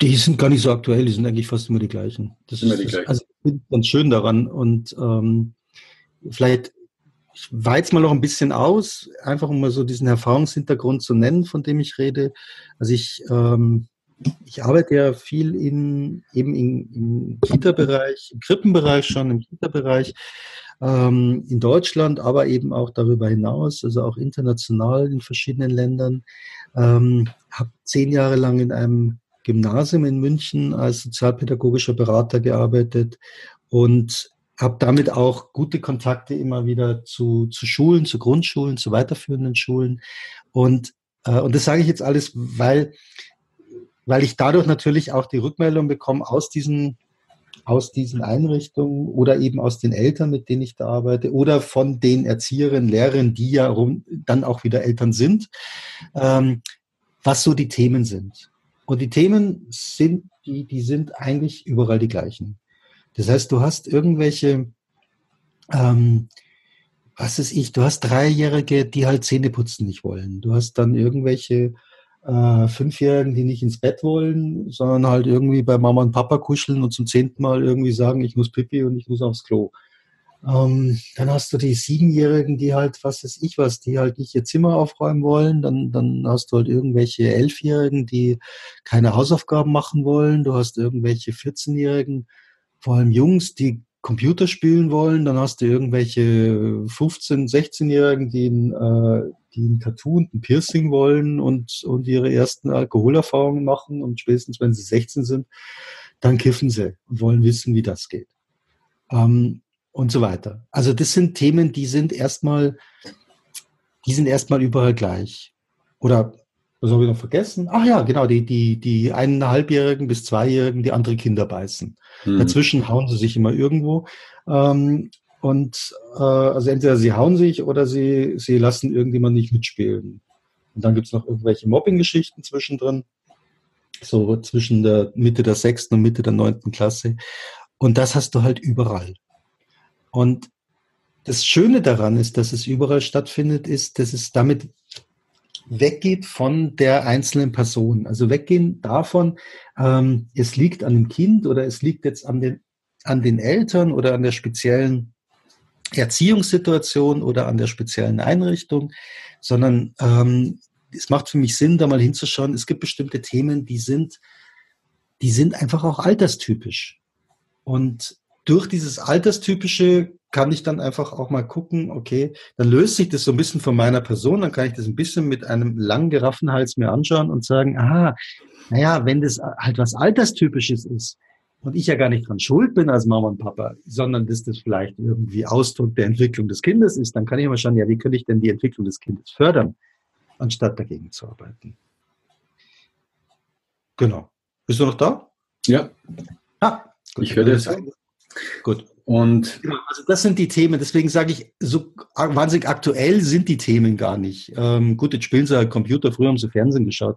Die sind gar nicht so aktuell, die sind eigentlich fast immer die gleichen. Das immer die gleichen. Also ganz schön daran. Und ähm, vielleicht ich weiz mal noch ein bisschen aus, einfach um mal so diesen Erfahrungshintergrund zu nennen, von dem ich rede. Also ich, ähm, ich arbeite ja viel in, eben in, im Kita-Bereich, im Krippenbereich schon, im Kita-Bereich ähm, in Deutschland, aber eben auch darüber hinaus, also auch international in verschiedenen Ländern. Ähm, habe zehn Jahre lang in einem Gymnasium in München als sozialpädagogischer Berater gearbeitet und habe damit auch gute Kontakte immer wieder zu, zu Schulen, zu Grundschulen, zu weiterführenden Schulen. Und, äh, und das sage ich jetzt alles, weil, weil ich dadurch natürlich auch die Rückmeldung bekomme aus diesen, aus diesen Einrichtungen oder eben aus den Eltern, mit denen ich da arbeite, oder von den Erzieherinnen, Lehrerinnen, die ja rum, dann auch wieder Eltern sind, ähm, was so die Themen sind. Und die Themen sind die, die sind eigentlich überall die gleichen. Das heißt, du hast irgendwelche, ähm, was ist ich, du hast Dreijährige, die halt Zähne putzen nicht wollen. Du hast dann irgendwelche äh, Fünfjährigen, die nicht ins Bett wollen, sondern halt irgendwie bei Mama und Papa kuscheln und zum zehnten Mal irgendwie sagen, ich muss pipi und ich muss aufs Klo. Ähm, dann hast du die Siebenjährigen, die halt, was weiß ich was, die halt nicht ihr Zimmer aufräumen wollen. Dann, dann hast du halt irgendwelche Elfjährigen, die keine Hausaufgaben machen wollen. Du hast irgendwelche 14-Jährigen, vor allem Jungs, die Computer spielen wollen. Dann hast du irgendwelche 15-, 16-Jährigen, die äh, die ein Tattoo und ein Piercing wollen und, und ihre ersten Alkoholerfahrungen machen. Und spätestens, wenn sie 16 sind, dann kiffen sie und wollen wissen, wie das geht. Ähm, und so weiter. Also das sind Themen, die sind erstmal, die sind erstmal überall gleich. Oder was habe ich noch vergessen? Ach ja, genau, die, die, die eineinhalbjährigen bis zweijährigen, die andere Kinder beißen. Hm. Dazwischen hauen sie sich immer irgendwo. Ähm, und äh, also entweder sie hauen sich oder sie, sie lassen irgendjemand nicht mitspielen. Und dann gibt's noch irgendwelche Mobbing-Geschichten zwischendrin. So zwischen der Mitte der sechsten und Mitte der neunten Klasse. Und das hast du halt überall. Und das Schöne daran ist, dass es überall stattfindet, ist, dass es damit weggeht von der einzelnen Person. Also weggehen davon, ähm, es liegt an dem Kind oder es liegt jetzt an den, an den Eltern oder an der speziellen Erziehungssituation oder an der speziellen Einrichtung, sondern ähm, es macht für mich Sinn, da mal hinzuschauen. Es gibt bestimmte Themen, die sind, die sind einfach auch alterstypisch. Und durch dieses Alterstypische kann ich dann einfach auch mal gucken, okay, dann löst sich das so ein bisschen von meiner Person, dann kann ich das ein bisschen mit einem langen geraffenen Hals mir anschauen und sagen, aha, naja, wenn das halt was Alterstypisches ist und ich ja gar nicht dran schuld bin als Mama und Papa, sondern dass das vielleicht irgendwie Ausdruck der Entwicklung des Kindes ist, dann kann ich mal schauen, ja, wie könnte ich denn die Entwicklung des Kindes fördern, anstatt dagegen zu arbeiten. Genau. Bist du noch da? Ja. Ah, gut. Ich höre das. Gut. Und genau, also das sind die Themen. Deswegen sage ich, so wahnsinnig aktuell sind die Themen gar nicht. Ähm, gut, jetzt spielen sie halt Computer, früher haben sie Fernsehen geschaut.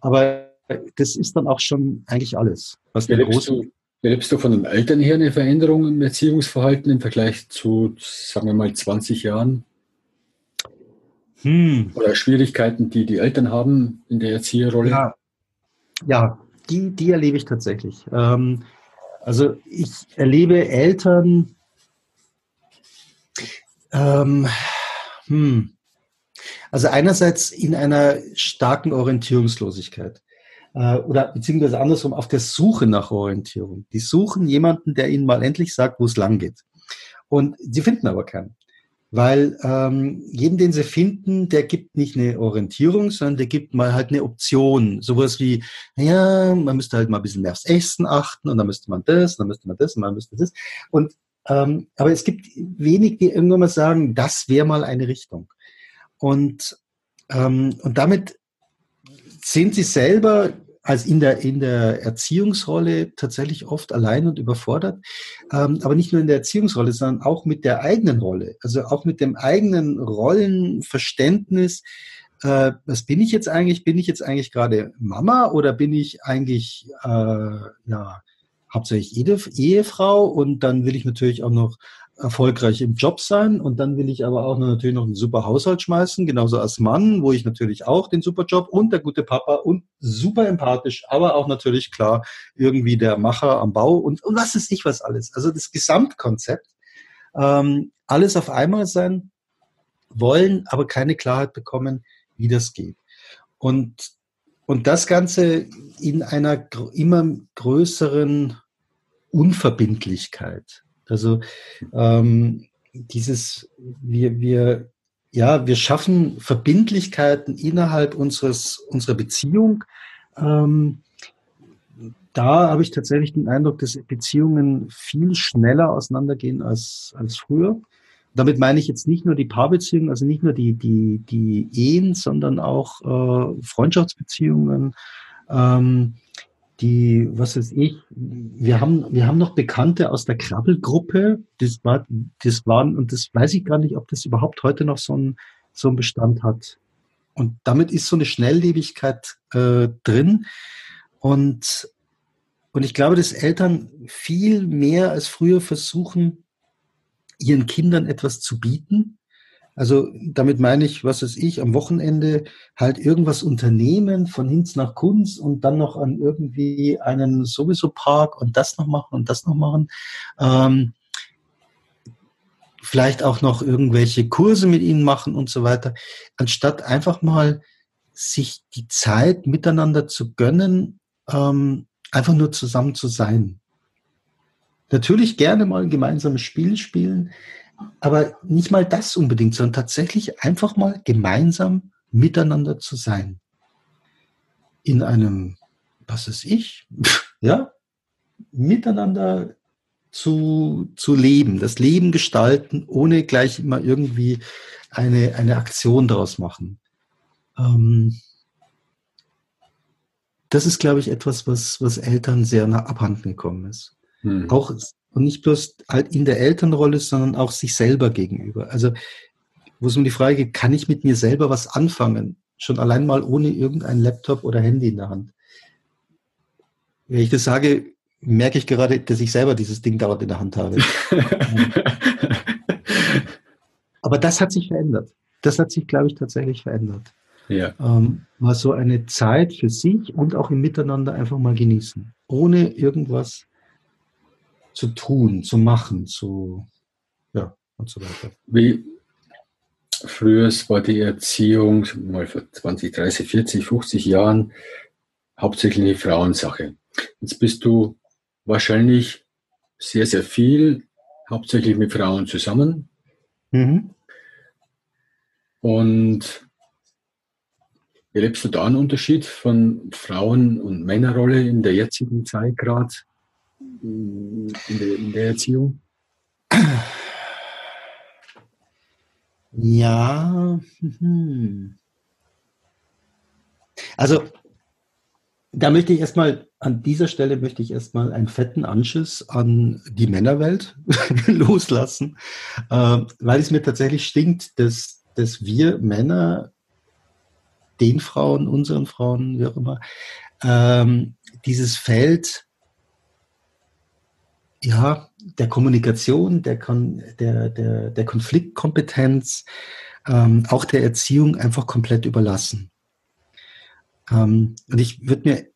Aber das ist dann auch schon eigentlich alles. Was erlebst, du, erlebst du von den Eltern her eine Veränderung im Erziehungsverhalten im Vergleich zu, sagen wir mal, 20 Jahren? Hm. Oder Schwierigkeiten, die die Eltern haben in der Erzieherrolle? Ja, ja die, die erlebe ich tatsächlich. Ähm, also ich erlebe Eltern, ähm, hm, also einerseits in einer starken Orientierungslosigkeit äh, oder beziehungsweise andersrum auf der Suche nach Orientierung. Die suchen jemanden, der ihnen mal endlich sagt, wo es lang geht. Und sie finden aber keinen. Weil ähm, jeden, den sie finden, der gibt nicht eine Orientierung, sondern der gibt mal halt eine Option. Sowas wie, ja, man müsste halt mal ein bisschen mehr aufs Essen achten und dann müsste man das, dann müsste man das und dann müsste das. Und ähm, aber es gibt wenig, die irgendwann mal sagen, das wäre mal eine Richtung. Und, ähm, und damit sind sie selber als in der, in der Erziehungsrolle tatsächlich oft allein und überfordert. Ähm, aber nicht nur in der Erziehungsrolle, sondern auch mit der eigenen Rolle. Also auch mit dem eigenen Rollenverständnis. Äh, was bin ich jetzt eigentlich? Bin ich jetzt eigentlich gerade Mama oder bin ich eigentlich, äh, ja, hauptsächlich Ehefrau und dann will ich natürlich auch noch erfolgreich im Job sein und dann will ich aber auch natürlich noch einen super Haushalt schmeißen, genauso als Mann, wo ich natürlich auch den super Job und der gute Papa und super empathisch, aber auch natürlich klar irgendwie der Macher am Bau und, und was ist ich was alles. Also das Gesamtkonzept, ähm, alles auf einmal sein wollen, aber keine Klarheit bekommen, wie das geht. Und, und das Ganze in einer immer größeren Unverbindlichkeit. Also ähm, dieses, wir, wir, ja, wir schaffen Verbindlichkeiten innerhalb unseres, unserer Beziehung. Ähm, da habe ich tatsächlich den Eindruck, dass Beziehungen viel schneller auseinandergehen als, als früher. Damit meine ich jetzt nicht nur die Paarbeziehungen, also nicht nur die, die, die Ehen, sondern auch äh, Freundschaftsbeziehungen, ähm, die, was weiß ich, wir haben, wir haben noch Bekannte aus der Krabbelgruppe, das war, das waren, und das weiß ich gar nicht, ob das überhaupt heute noch so ein, so ein Bestand hat. Und damit ist so eine Schnelllebigkeit äh, drin. Und, und ich glaube, dass Eltern viel mehr als früher versuchen, ihren Kindern etwas zu bieten. Also damit meine ich, was weiß ich, am Wochenende halt irgendwas unternehmen, von Hinz nach Kunst und dann noch an irgendwie einen sowieso Park und das noch machen und das noch machen. Ähm, vielleicht auch noch irgendwelche Kurse mit ihnen machen und so weiter, anstatt einfach mal sich die Zeit miteinander zu gönnen, ähm, einfach nur zusammen zu sein. Natürlich gerne mal ein gemeinsames Spiel spielen, aber nicht mal das unbedingt, sondern tatsächlich einfach mal gemeinsam miteinander zu sein. In einem, was ist ich, (laughs) ja, miteinander zu, zu leben, das Leben gestalten, ohne gleich immer irgendwie eine, eine Aktion daraus machen. Ähm, das ist, glaube ich, etwas, was, was Eltern sehr nah abhanden gekommen ist. Hm. Auch und nicht bloß halt in der Elternrolle, sondern auch sich selber gegenüber. Also, wo es um die Frage geht, kann ich mit mir selber was anfangen? Schon allein mal ohne irgendein Laptop oder Handy in der Hand. Wenn ich das sage, merke ich gerade, dass ich selber dieses Ding dauernd in der Hand habe. (laughs) Aber das hat sich verändert. Das hat sich, glaube ich, tatsächlich verändert. Ja. Ähm, mal so eine Zeit für sich und auch im Miteinander einfach mal genießen. Ohne irgendwas zu tun, zu machen, zu, ja, und so weiter. Wie früher war die Erziehung, mal vor 20, 30, 40, 50 Jahren, hauptsächlich eine Frauensache. Jetzt bist du wahrscheinlich sehr, sehr viel, hauptsächlich mit Frauen zusammen. Mhm. Und erlebst du da einen Unterschied von Frauen- und Männerrolle in der jetzigen Zeit gerade in der, in der Erziehung? Ja. Hm. Also da möchte ich erstmal, an dieser Stelle möchte ich erstmal einen fetten Anschiss an die Männerwelt (laughs) loslassen, äh, weil es mir tatsächlich stinkt, dass, dass wir Männer den Frauen, unseren Frauen, wie auch immer, ähm, dieses Feld ja, der Kommunikation, der, Kon der, der, der Konfliktkompetenz, ähm, auch der Erziehung einfach komplett überlassen. Ähm, und ich würde mir,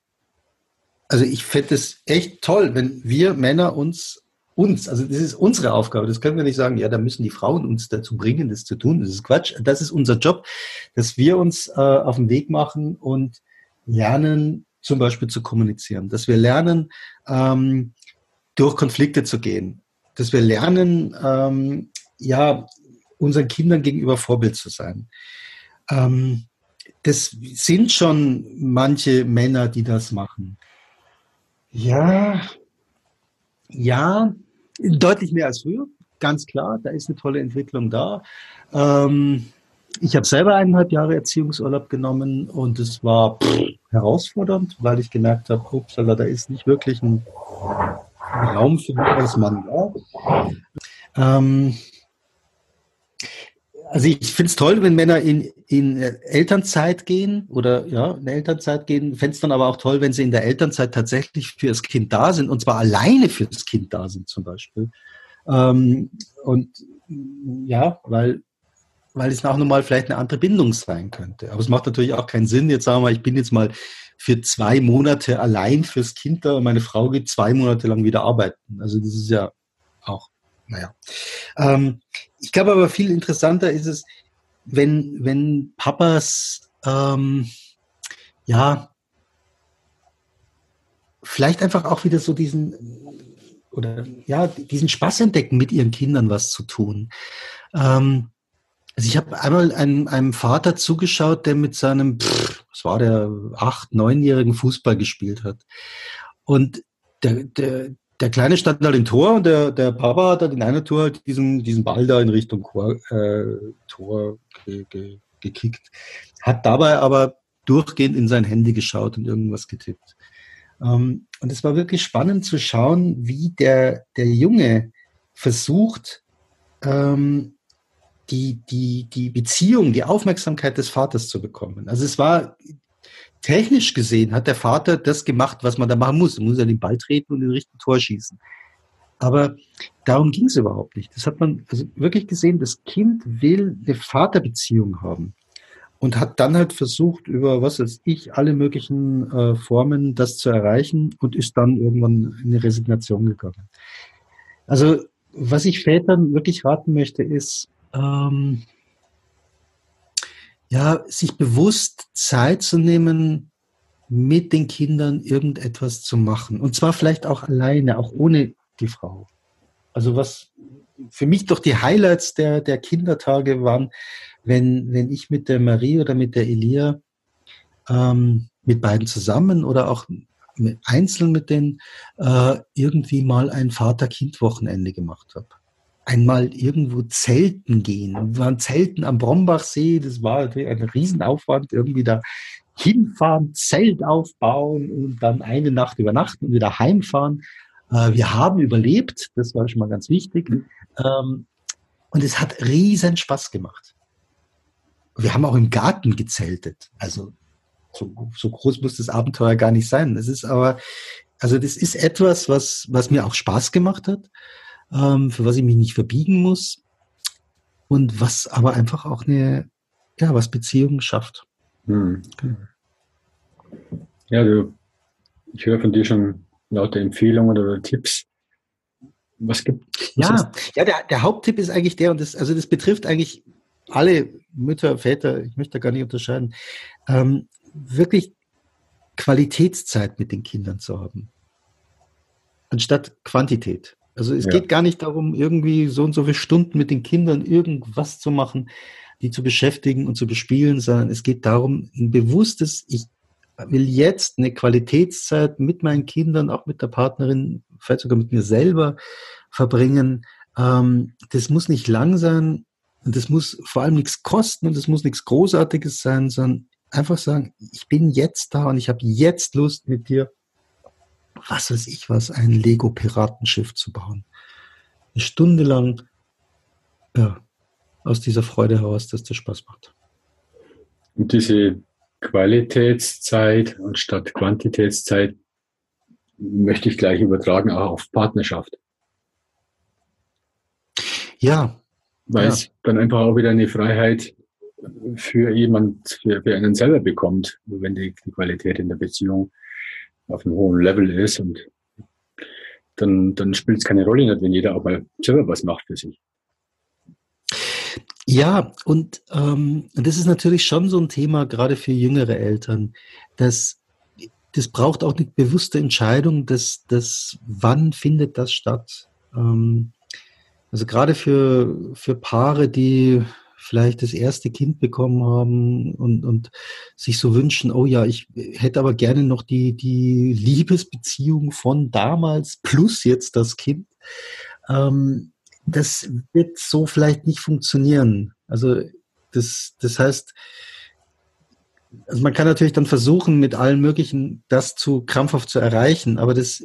also ich fände es echt toll, wenn wir Männer uns, uns, also das ist unsere Aufgabe, das können wir nicht sagen, ja, da müssen die Frauen uns dazu bringen, das zu tun, das ist Quatsch, das ist unser Job, dass wir uns äh, auf den Weg machen und lernen, zum Beispiel zu kommunizieren, dass wir lernen, ähm, durch Konflikte zu gehen, dass wir lernen, ähm, ja, unseren Kindern gegenüber Vorbild zu sein. Ähm, das sind schon manche Männer, die das machen. Ja, ja, deutlich mehr als früher, ganz klar. Da ist eine tolle Entwicklung da. Ähm, ich habe selber eineinhalb Jahre Erziehungsurlaub genommen und es war pff, herausfordernd, weil ich gemerkt habe, upsala, da ist nicht wirklich ein Raum für mich als Mann da. Ähm, also ich finde es toll, wenn Männer in, in Elternzeit gehen oder ja, in Elternzeit gehen. Fände es dann aber auch toll, wenn sie in der Elternzeit tatsächlich für das Kind da sind und zwar alleine für das Kind da sind zum Beispiel. Ähm, und ja, weil, weil es auch nochmal vielleicht eine andere Bindung sein könnte. Aber es macht natürlich auch keinen Sinn, jetzt sagen wir, ich bin jetzt mal für zwei Monate allein fürs Kind da und meine Frau geht zwei Monate lang wieder arbeiten. Also das ist ja auch naja. Ähm, ich glaube aber viel interessanter ist es, wenn, wenn Papas, ähm, ja, vielleicht einfach auch wieder so diesen, oder ja, diesen Spaß entdecken, mit ihren Kindern was zu tun. Ähm, also ich habe einmal einem, einem Vater zugeschaut, der mit seinem, pff, was war der, acht, neunjährigen Fußball gespielt hat. Und der, der, der Kleine stand halt im Tor und der, der Papa hat halt in einer Tour halt diesen, diesen Ball da in Richtung Chor, äh, Tor ge, ge, gekickt. Hat dabei aber durchgehend in sein Handy geschaut und irgendwas getippt. Ähm, und es war wirklich spannend zu schauen, wie der, der Junge versucht, ähm, die, die, die Beziehung, die Aufmerksamkeit des Vaters zu bekommen. Also es war technisch gesehen hat der Vater das gemacht, was man da machen muss. Er muss an den Ball treten und den richtigen Tor schießen. Aber darum ging es überhaupt nicht. Das hat man also wirklich gesehen, das Kind will eine Vaterbeziehung haben und hat dann halt versucht, über was weiß ich, alle möglichen äh, Formen das zu erreichen und ist dann irgendwann in eine Resignation gegangen. Also was ich Vätern wirklich raten möchte, ist, ähm, ja, sich bewusst Zeit zu nehmen, mit den Kindern irgendetwas zu machen. Und zwar vielleicht auch alleine, auch ohne die Frau. Also was für mich doch die Highlights der, der Kindertage waren, wenn, wenn ich mit der Marie oder mit der Elia ähm, mit beiden zusammen oder auch einzeln mit denen äh, irgendwie mal ein Vater-Kind-Wochenende gemacht habe. Einmal irgendwo zelten gehen. Wir waren zelten am Brombachsee, das war natürlich ein Riesenaufwand, irgendwie da hinfahren, Zelt aufbauen und dann eine Nacht übernachten und wieder heimfahren. Äh, wir haben überlebt, das war schon mal ganz wichtig. Ähm, und es hat riesen Spaß gemacht. Wir haben auch im Garten gezeltet. Also so, so groß muss das Abenteuer gar nicht sein. Das ist aber, also das ist etwas, was, was mir auch Spaß gemacht hat, ähm, für was ich mich nicht verbiegen muss und was aber einfach auch eine, ja, was Beziehungen schafft. Hm. Ja, du, ich höre von dir schon lauter Empfehlungen oder Tipps. Was gibt was Ja, ja der, der Haupttipp ist eigentlich der, und das, also das betrifft eigentlich alle Mütter, Väter, ich möchte da gar nicht unterscheiden, ähm, wirklich Qualitätszeit mit den Kindern zu haben. Anstatt Quantität. Also es ja. geht gar nicht darum, irgendwie so und so viele Stunden mit den Kindern irgendwas zu machen, die zu beschäftigen und zu bespielen, sondern es geht darum, ein bewusstes, ich will jetzt eine Qualitätszeit mit meinen Kindern, auch mit der Partnerin, vielleicht sogar mit mir selber verbringen. Ähm, das muss nicht lang sein und das muss vor allem nichts kosten und das muss nichts Großartiges sein, sondern einfach sagen, ich bin jetzt da und ich habe jetzt Lust mit dir, was weiß ich was, ein Lego-Piratenschiff zu bauen. Eine Stunde lang, ja, aus dieser Freude heraus, dass das Spaß macht. Und diese Qualitätszeit anstatt Quantitätszeit möchte ich gleich übertragen auch auf Partnerschaft. Ja. Weil ja. es dann einfach auch wieder eine Freiheit für jemand, für, für einen selber bekommt, wenn die, die Qualität in der Beziehung auf einem hohen Level ist und dann, dann spielt es keine Rolle nicht, wenn jeder auch mal selber was macht für sich. Ja, und ähm, das ist natürlich schon so ein Thema, gerade für jüngere Eltern, dass das braucht auch eine bewusste Entscheidung, dass dass wann findet das statt. Ähm, also gerade für, für Paare, die vielleicht das erste Kind bekommen haben und, und sich so wünschen, oh ja, ich hätte aber gerne noch die, die Liebesbeziehung von damals plus jetzt das Kind. Ähm, das wird so vielleicht nicht funktionieren. Also das, das heißt, also man kann natürlich dann versuchen, mit allen möglichen das zu krampfhaft zu erreichen, aber das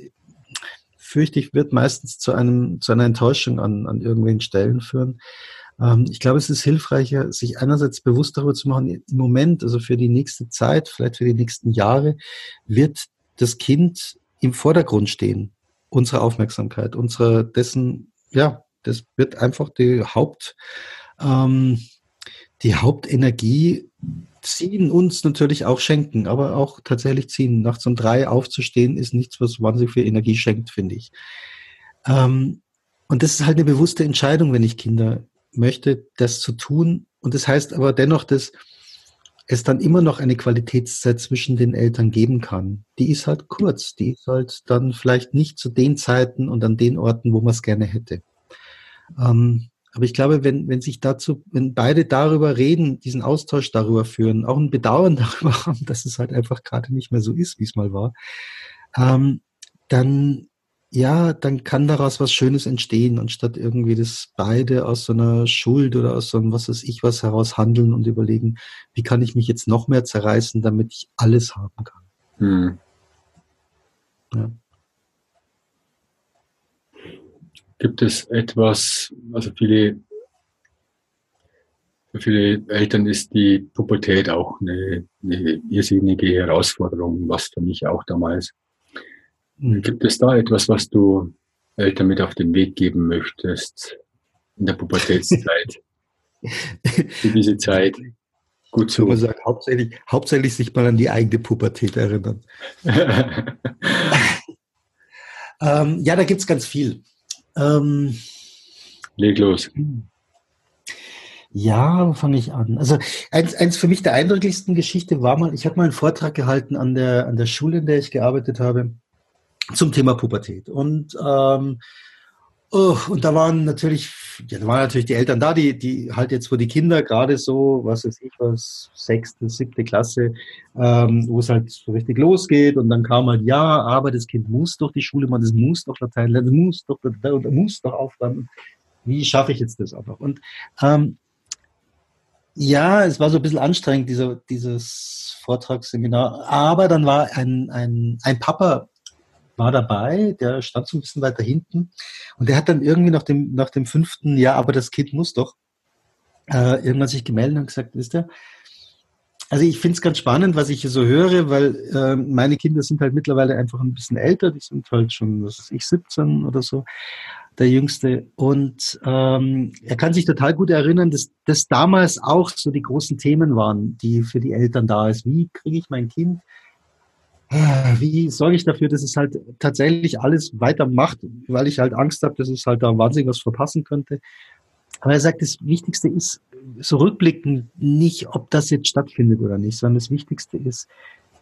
fürchte ich, wird meistens zu einem, zu einer Enttäuschung an, an irgendwelchen Stellen führen. Ähm, ich glaube, es ist hilfreicher, sich einerseits bewusst darüber zu machen, im Moment, also für die nächste Zeit, vielleicht für die nächsten Jahre, wird das Kind im Vordergrund stehen. Unsere Aufmerksamkeit, unsere dessen, ja, das wird einfach die Haupt, ähm, die Hauptenergie ziehen uns natürlich auch schenken, aber auch tatsächlich ziehen. Nachts um drei aufzustehen ist nichts, was wahnsinnig viel Energie schenkt, finde ich. Ähm, und das ist halt eine bewusste Entscheidung, wenn ich Kinder möchte, das zu tun. Und das heißt aber dennoch, dass es dann immer noch eine Qualitätszeit zwischen den Eltern geben kann. Die ist halt kurz, die ist halt dann vielleicht nicht zu den Zeiten und an den Orten, wo man es gerne hätte. Ähm, aber ich glaube, wenn, wenn sich dazu, wenn beide darüber reden, diesen Austausch darüber führen, auch ein Bedauern (laughs) darüber haben, dass es halt einfach gerade nicht mehr so ist, wie es mal war, ähm, dann ja, dann kann daraus was Schönes entstehen, anstatt irgendwie das beide aus so einer Schuld oder aus so einem was weiß ich was heraus handeln und überlegen, wie kann ich mich jetzt noch mehr zerreißen, damit ich alles haben kann. Hm. Ja. Gibt es etwas, also viele, Für viele Eltern ist die Pubertät auch eine, eine irrsinnige Herausforderung, was für mich auch damals. Gibt es da etwas, was du Eltern mit auf den Weg geben möchtest in der Pubertätszeit? (laughs) Für diese Zeit. Gut so. Man sagt, hauptsächlich, hauptsächlich sich mal an die eigene Pubertät erinnern. (laughs) ähm, ja, da gibt es ganz viel. Ähm, Leg los. Ja, wo fange ich an? Also eins, eins für mich der eindrücklichsten Geschichte war mal, ich habe mal einen Vortrag gehalten an der, an der Schule, in der ich gearbeitet habe, zum Thema Pubertät. Und ähm, Oh, und da waren natürlich, ja, da waren natürlich die Eltern da, die, die halt jetzt, wo die Kinder gerade so, was weiß ich was, sechste, siebte Klasse, ähm, wo es halt so richtig losgeht und dann kam halt, ja, aber das Kind muss doch die Schule machen, das muss doch Latein lernen, das muss doch, das muss doch aufräumen. Wie schaffe ich jetzt das einfach? Und ähm, ja, es war so ein bisschen anstrengend, dieser, dieses Vortragsseminar. Aber dann war ein, ein, ein Papa war dabei, der stand so ein bisschen weiter hinten und der hat dann irgendwie nach dem, nach dem fünften Jahr, aber das Kind muss doch, äh, irgendwann sich gemeldet und gesagt, wisst ihr, also ich finde es ganz spannend, was ich hier so höre, weil äh, meine Kinder sind halt mittlerweile einfach ein bisschen älter, die sind halt schon, was weiß ich, 17 oder so, der Jüngste. Und ähm, er kann sich total gut erinnern, dass das damals auch so die großen Themen waren, die für die Eltern da ist. Wie kriege ich mein Kind wie sorge ich dafür, dass es halt tatsächlich alles weitermacht, weil ich halt Angst habe, dass es halt da wahnsinnig was verpassen könnte. Aber er sagt, das Wichtigste ist so rückblickend nicht, ob das jetzt stattfindet oder nicht, sondern das Wichtigste ist,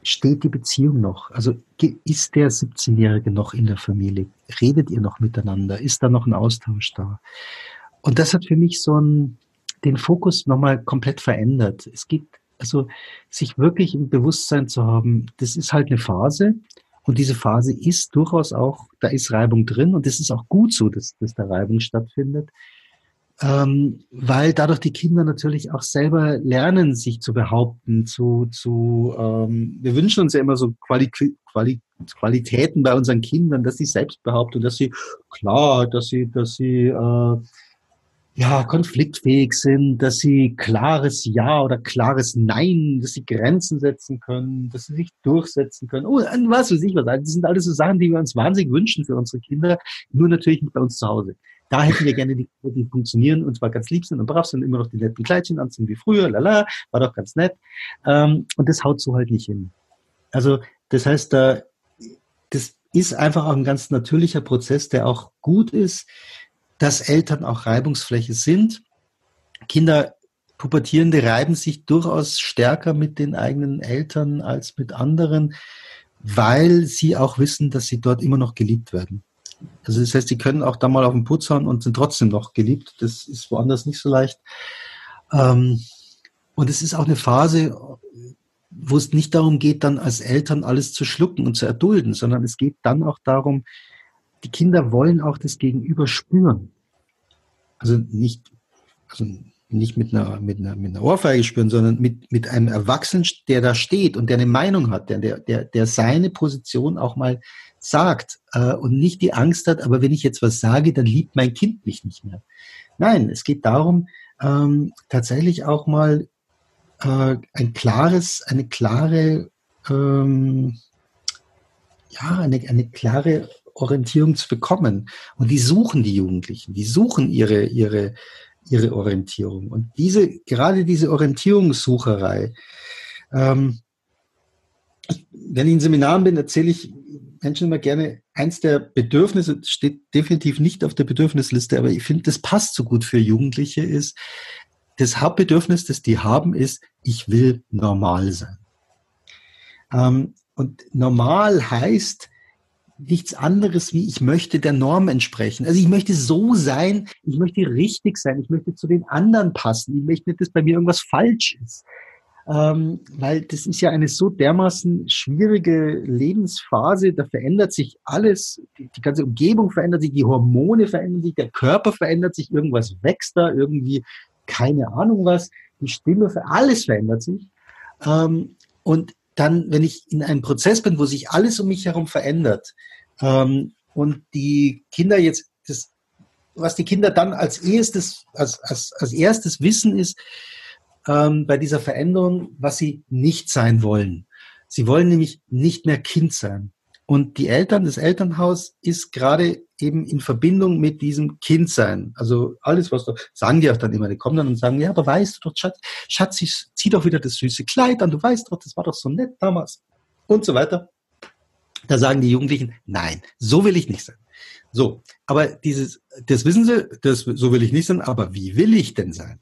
steht die Beziehung noch? Also ist der 17-Jährige noch in der Familie? Redet ihr noch miteinander? Ist da noch ein Austausch da? Und das hat für mich so einen, den Fokus nochmal komplett verändert. Es gibt also sich wirklich im Bewusstsein zu haben, das ist halt eine Phase. Und diese Phase ist durchaus auch, da ist Reibung drin und es ist auch gut so, dass, dass da Reibung stattfindet, ähm, weil dadurch die Kinder natürlich auch selber lernen, sich zu behaupten, zu, zu ähm, wir wünschen uns ja immer so Quali Quali Qualitäten bei unseren Kindern, dass sie selbst behaupten, dass sie, klar, dass sie, dass sie äh, ja, konfliktfähig sind, dass sie klares Ja oder klares Nein, dass sie Grenzen setzen können, dass sie sich durchsetzen können. Oh, was weiß ich was. Das sind alles so Sachen, die wir uns wahnsinnig wünschen für unsere Kinder, nur natürlich nicht bei uns zu Hause. Da hätten wir gerne die Kinder, die funktionieren und zwar ganz lieb sind und brav sind, immer noch die netten Kleidchen anziehen wie früher, lala, war doch ganz nett. Ähm, und das haut so halt nicht hin. Also, das heißt, da, das ist einfach auch ein ganz natürlicher Prozess, der auch gut ist dass Eltern auch Reibungsfläche sind. Kinder, Pubertierende reiben sich durchaus stärker mit den eigenen Eltern als mit anderen, weil sie auch wissen, dass sie dort immer noch geliebt werden. Also das heißt, sie können auch da mal auf den Putz hauen und sind trotzdem noch geliebt. Das ist woanders nicht so leicht. Ähm, und es ist auch eine Phase, wo es nicht darum geht, dann als Eltern alles zu schlucken und zu erdulden, sondern es geht dann auch darum, die Kinder wollen auch das Gegenüber spüren. Also nicht, also nicht mit einer, mit einer, mit einer Ohrfeige spüren, sondern mit, mit einem Erwachsenen, der da steht und der eine Meinung hat, der, der, der seine Position auch mal sagt äh, und nicht die Angst hat, aber wenn ich jetzt was sage, dann liebt mein Kind mich nicht mehr. Nein, es geht darum, ähm, tatsächlich auch mal äh, ein klares, eine klare, ähm, ja, eine, eine klare Orientierung zu bekommen. Und die suchen die Jugendlichen, die suchen ihre, ihre, ihre Orientierung. Und diese, gerade diese Orientierungssucherei, ähm, wenn ich in Seminaren bin, erzähle ich Menschen immer gerne, eins der Bedürfnisse steht definitiv nicht auf der Bedürfnisliste, aber ich finde, das passt so gut für Jugendliche, ist, das Hauptbedürfnis, das die haben, ist, ich will normal sein. Ähm, und normal heißt, nichts anderes wie ich möchte der Norm entsprechen. Also ich möchte so sein, ich möchte richtig sein, ich möchte zu den anderen passen, ich möchte nicht, dass bei mir irgendwas falsch ist. Ähm, weil das ist ja eine so dermaßen schwierige Lebensphase, da verändert sich alles, die, die ganze Umgebung verändert sich, die Hormone verändern sich, der Körper verändert sich, irgendwas wächst da, irgendwie keine Ahnung was, die Stimme, alles verändert sich. Ähm, und dann, wenn ich in einem Prozess bin, wo sich alles um mich herum verändert ähm, und die Kinder jetzt, das, was die Kinder dann als erstes, als, als, als erstes wissen, ist, ähm, bei dieser Veränderung, was sie nicht sein wollen. Sie wollen nämlich nicht mehr Kind sein. Und die Eltern, das Elternhaus ist gerade eben in Verbindung mit diesem Kindsein. Also alles, was da, sagen die auch dann immer, die kommen dann und sagen, ja, aber weißt du doch, Schatz, Schatz, zieh doch wieder das süße Kleid an, du weißt doch, das war doch so nett damals. Und so weiter. Da sagen die Jugendlichen, nein, so will ich nicht sein. So, aber dieses, das wissen sie, das, so will ich nicht sein, aber wie will ich denn sein?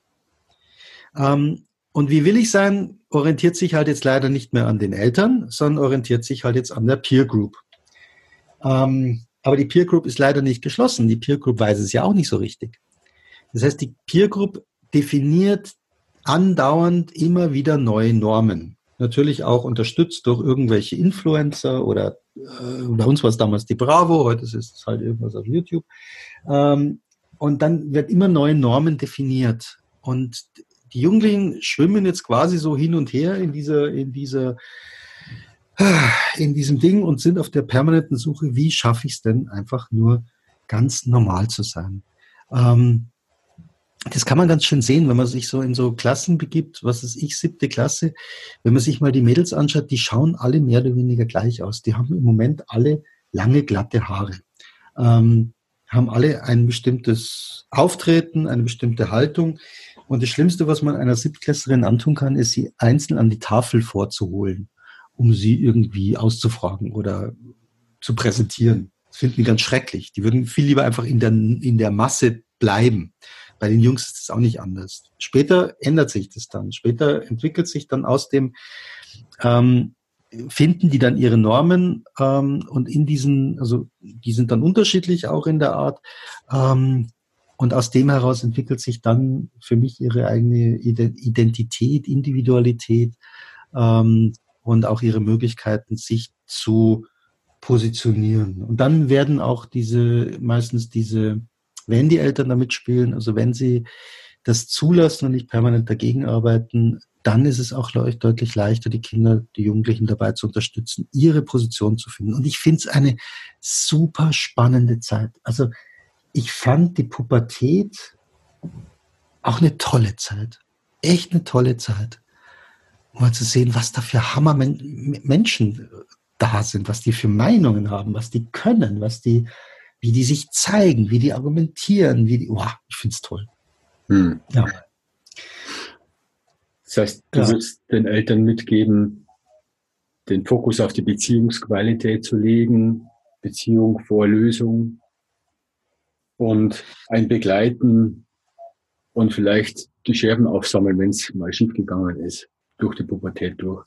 Ähm, und wie will ich sein, orientiert sich halt jetzt leider nicht mehr an den Eltern, sondern orientiert sich halt jetzt an der Peer Group. Ähm, aber die Peer Group ist leider nicht geschlossen. Die Peer Group weiß es ja auch nicht so richtig. Das heißt, die Peer Group definiert andauernd immer wieder neue Normen. Natürlich auch unterstützt durch irgendwelche Influencer oder äh, bei uns war es damals die Bravo, heute ist es halt irgendwas auf YouTube. Ähm, und dann wird immer neue Normen definiert. Und die Jugendlichen schwimmen jetzt quasi so hin und her in dieser, in dieser, in diesem Ding und sind auf der permanenten Suche, wie schaffe ich es denn einfach nur ganz normal zu sein. Ähm, das kann man ganz schön sehen, wenn man sich so in so Klassen begibt, was ist ich, siebte Klasse, wenn man sich mal die Mädels anschaut, die schauen alle mehr oder weniger gleich aus. Die haben im Moment alle lange, glatte Haare. Ähm, haben alle ein bestimmtes Auftreten, eine bestimmte Haltung. Und das Schlimmste, was man einer Siebtklässlerin antun kann, ist, sie einzeln an die Tafel vorzuholen, um sie irgendwie auszufragen oder zu präsentieren. Das finden die ganz schrecklich. Die würden viel lieber einfach in der, in der Masse bleiben. Bei den Jungs ist es auch nicht anders. Später ändert sich das dann. Später entwickelt sich dann aus dem, ähm, finden die dann ihre Normen ähm, und in diesen, also die sind dann unterschiedlich auch in der Art. Ähm, und aus dem heraus entwickelt sich dann für mich ihre eigene Identität, Individualität ähm, und auch ihre Möglichkeiten, sich zu positionieren. Und dann werden auch diese, meistens diese wenn die Eltern da mitspielen, also wenn sie das zulassen und nicht permanent dagegen arbeiten, dann ist es auch deutlich leichter, die Kinder, die Jugendlichen dabei zu unterstützen, ihre Position zu finden. Und ich finde es eine super spannende Zeit. Also ich fand die Pubertät auch eine tolle Zeit. Echt eine tolle Zeit. Um mal zu sehen, was da für Hammer Menschen da sind, was die für Meinungen haben, was die können, was die, wie die sich zeigen, wie die argumentieren, wie die, wow, ich finde es toll. Hm. Ja. Das heißt, du ja. willst den Eltern mitgeben, den Fokus auf die Beziehungsqualität zu legen, Beziehung vor Lösung und ein Begleiten und vielleicht die Scherben aufsammeln, wenn es mal schiefgegangen ist, durch die Pubertät durch.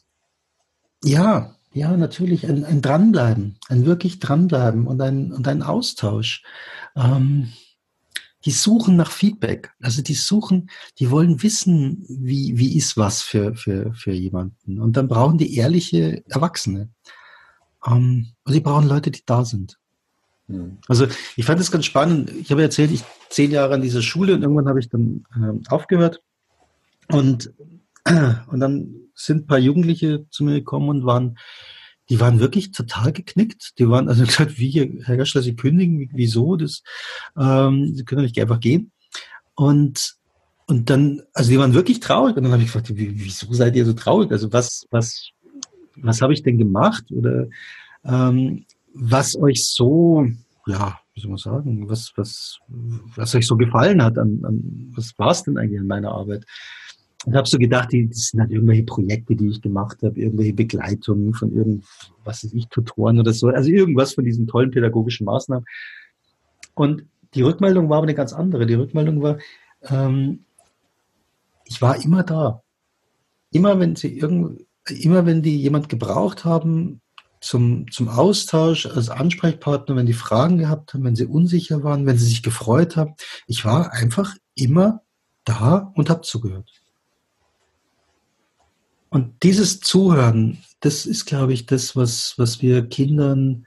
Ja, ja, natürlich ein, ein Dranbleiben, ein wirklich Dranbleiben und ein, und ein Austausch. Ähm, die suchen nach Feedback. Also die suchen, die wollen wissen, wie, wie ist was für, für, für jemanden. Und dann brauchen die ehrliche Erwachsene. Ähm, und die brauchen Leute, die da sind. Also ich fand es ganz spannend. Ich habe erzählt, ich zehn Jahre an dieser Schule und irgendwann habe ich dann äh, aufgehört. Und, (clears throat) und dann sind ein paar Jugendliche zu mir gekommen und waren, die waren wirklich total geknickt. Die waren also (laughs) gesagt, wie, Herr Gaschler, Sie kündigen, wieso? Das, ähm, Sie können nicht einfach gehen. Und, und dann, also die waren wirklich traurig. Und dann habe ich gefragt, wieso seid ihr so traurig? Also was, was, was habe ich denn gemacht? Oder ähm, was euch so, ja, wie soll man sagen, was, was, was euch so gefallen hat an, an was war es denn eigentlich an meiner Arbeit? Und habe so gedacht, das sind halt irgendwelche Projekte, die ich gemacht habe, irgendwelche Begleitungen von irgendwas, was weiß ich, Tutoren oder so, also irgendwas von diesen tollen pädagogischen Maßnahmen. Und die Rückmeldung war aber eine ganz andere. Die Rückmeldung war, ähm, ich war immer da. Immer wenn sie irgend, immer wenn die jemand gebraucht haben zum, zum Austausch als Ansprechpartner, wenn die Fragen gehabt haben, wenn sie unsicher waren, wenn sie sich gefreut haben, ich war einfach immer da und habe zugehört. Und dieses Zuhören, das ist, glaube ich, das, was, was wir Kindern,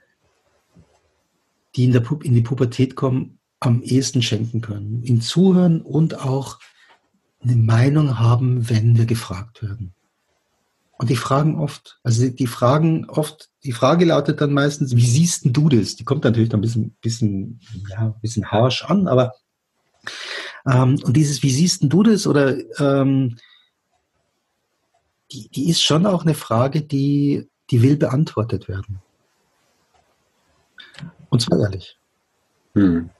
die in, der, in die Pubertät kommen, am ehesten schenken können. Ihnen zuhören und auch eine Meinung haben, wenn wir gefragt werden. Und die fragen oft, also die fragen oft, die Frage lautet dann meistens, wie siehst denn du das? Die kommt natürlich dann ein bisschen, bisschen, ja, ein bisschen harsh an, aber ähm, und dieses, wie siehst denn du das? Oder ähm, die, die ist schon auch eine Frage, die, die will beantwortet werden. Und zwar ehrlich. Hm.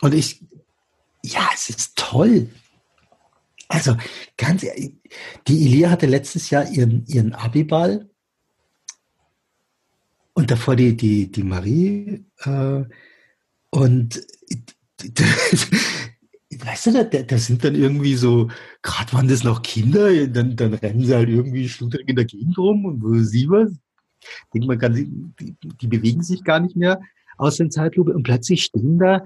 Und ich, ja, es ist toll. Also ganz ehrlich, die Elia hatte letztes Jahr ihren, ihren Abiball und davor die, die, die Marie. Äh, und (laughs) weißt du, da, da sind dann irgendwie so, gerade waren das noch Kinder, dann, dann rennen sie halt irgendwie schludrig in der Gegend rum und wo sie was. Ich denke, man kann, die, die bewegen sich gar nicht mehr aus der Zeitlupe und plötzlich stehen da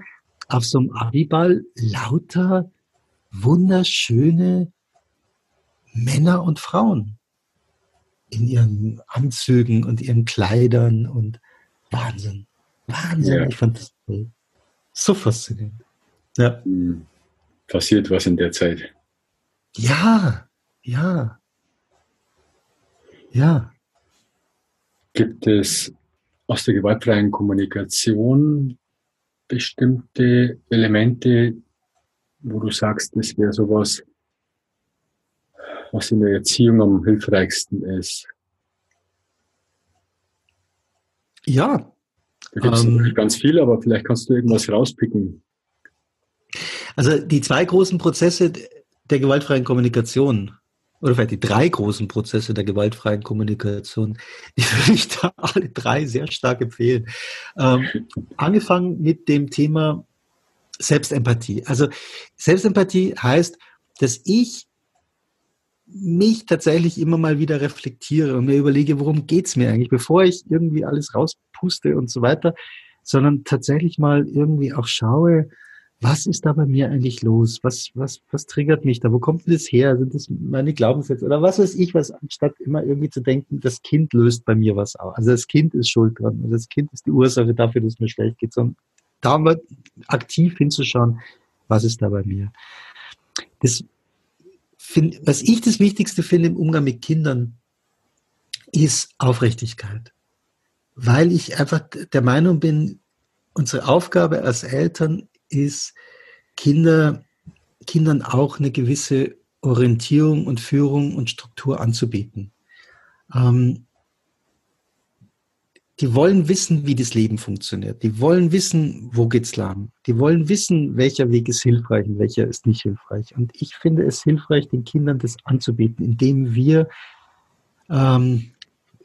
auf so einem Abiball lauter wunderschöne Männer und Frauen in ihren Anzügen und ihren Kleidern und Wahnsinn. Wahnsinn. Ja. Ich fand das toll. So faszinierend. Ja. Hm. Passiert was in der Zeit. Ja, ja. Ja. Gibt es aus der gewaltfreien Kommunikation bestimmte Elemente, wo du sagst, das wäre sowas, was in der Erziehung am hilfreichsten ist? Ja. Da gibt es ähm, ganz viel, aber vielleicht kannst du irgendwas rauspicken. Also die zwei großen Prozesse der gewaltfreien Kommunikation, oder vielleicht die drei großen Prozesse der gewaltfreien Kommunikation, die (laughs) würde ich da alle drei sehr stark empfehlen. Ähm, angefangen mit dem Thema Selbstempathie. Also Selbstempathie heißt, dass ich mich tatsächlich immer mal wieder reflektiere und mir überlege, worum geht's mir eigentlich, bevor ich irgendwie alles rauspuste und so weiter, sondern tatsächlich mal irgendwie auch schaue, was ist da bei mir eigentlich los? Was, was, was triggert mich da? Wo kommt denn das her? Sind das meine Glaubenssätze oder was weiß ich, was anstatt immer irgendwie zu denken, das Kind löst bei mir was aus. Also das Kind ist schuld dran. Also das Kind ist die Ursache dafür, dass es mir schlecht geht, sondern da mal aktiv hinzuschauen, was ist da bei mir. Das was ich das Wichtigste finde im Umgang mit Kindern, ist Aufrichtigkeit. Weil ich einfach der Meinung bin, unsere Aufgabe als Eltern ist, Kinder, Kindern auch eine gewisse Orientierung und Führung und Struktur anzubieten. Ähm, die wollen wissen, wie das Leben funktioniert. Die wollen wissen, wo geht's lang. Die wollen wissen, welcher Weg ist hilfreich und welcher ist nicht hilfreich. Und ich finde es hilfreich, den Kindern das anzubieten, indem wir ähm,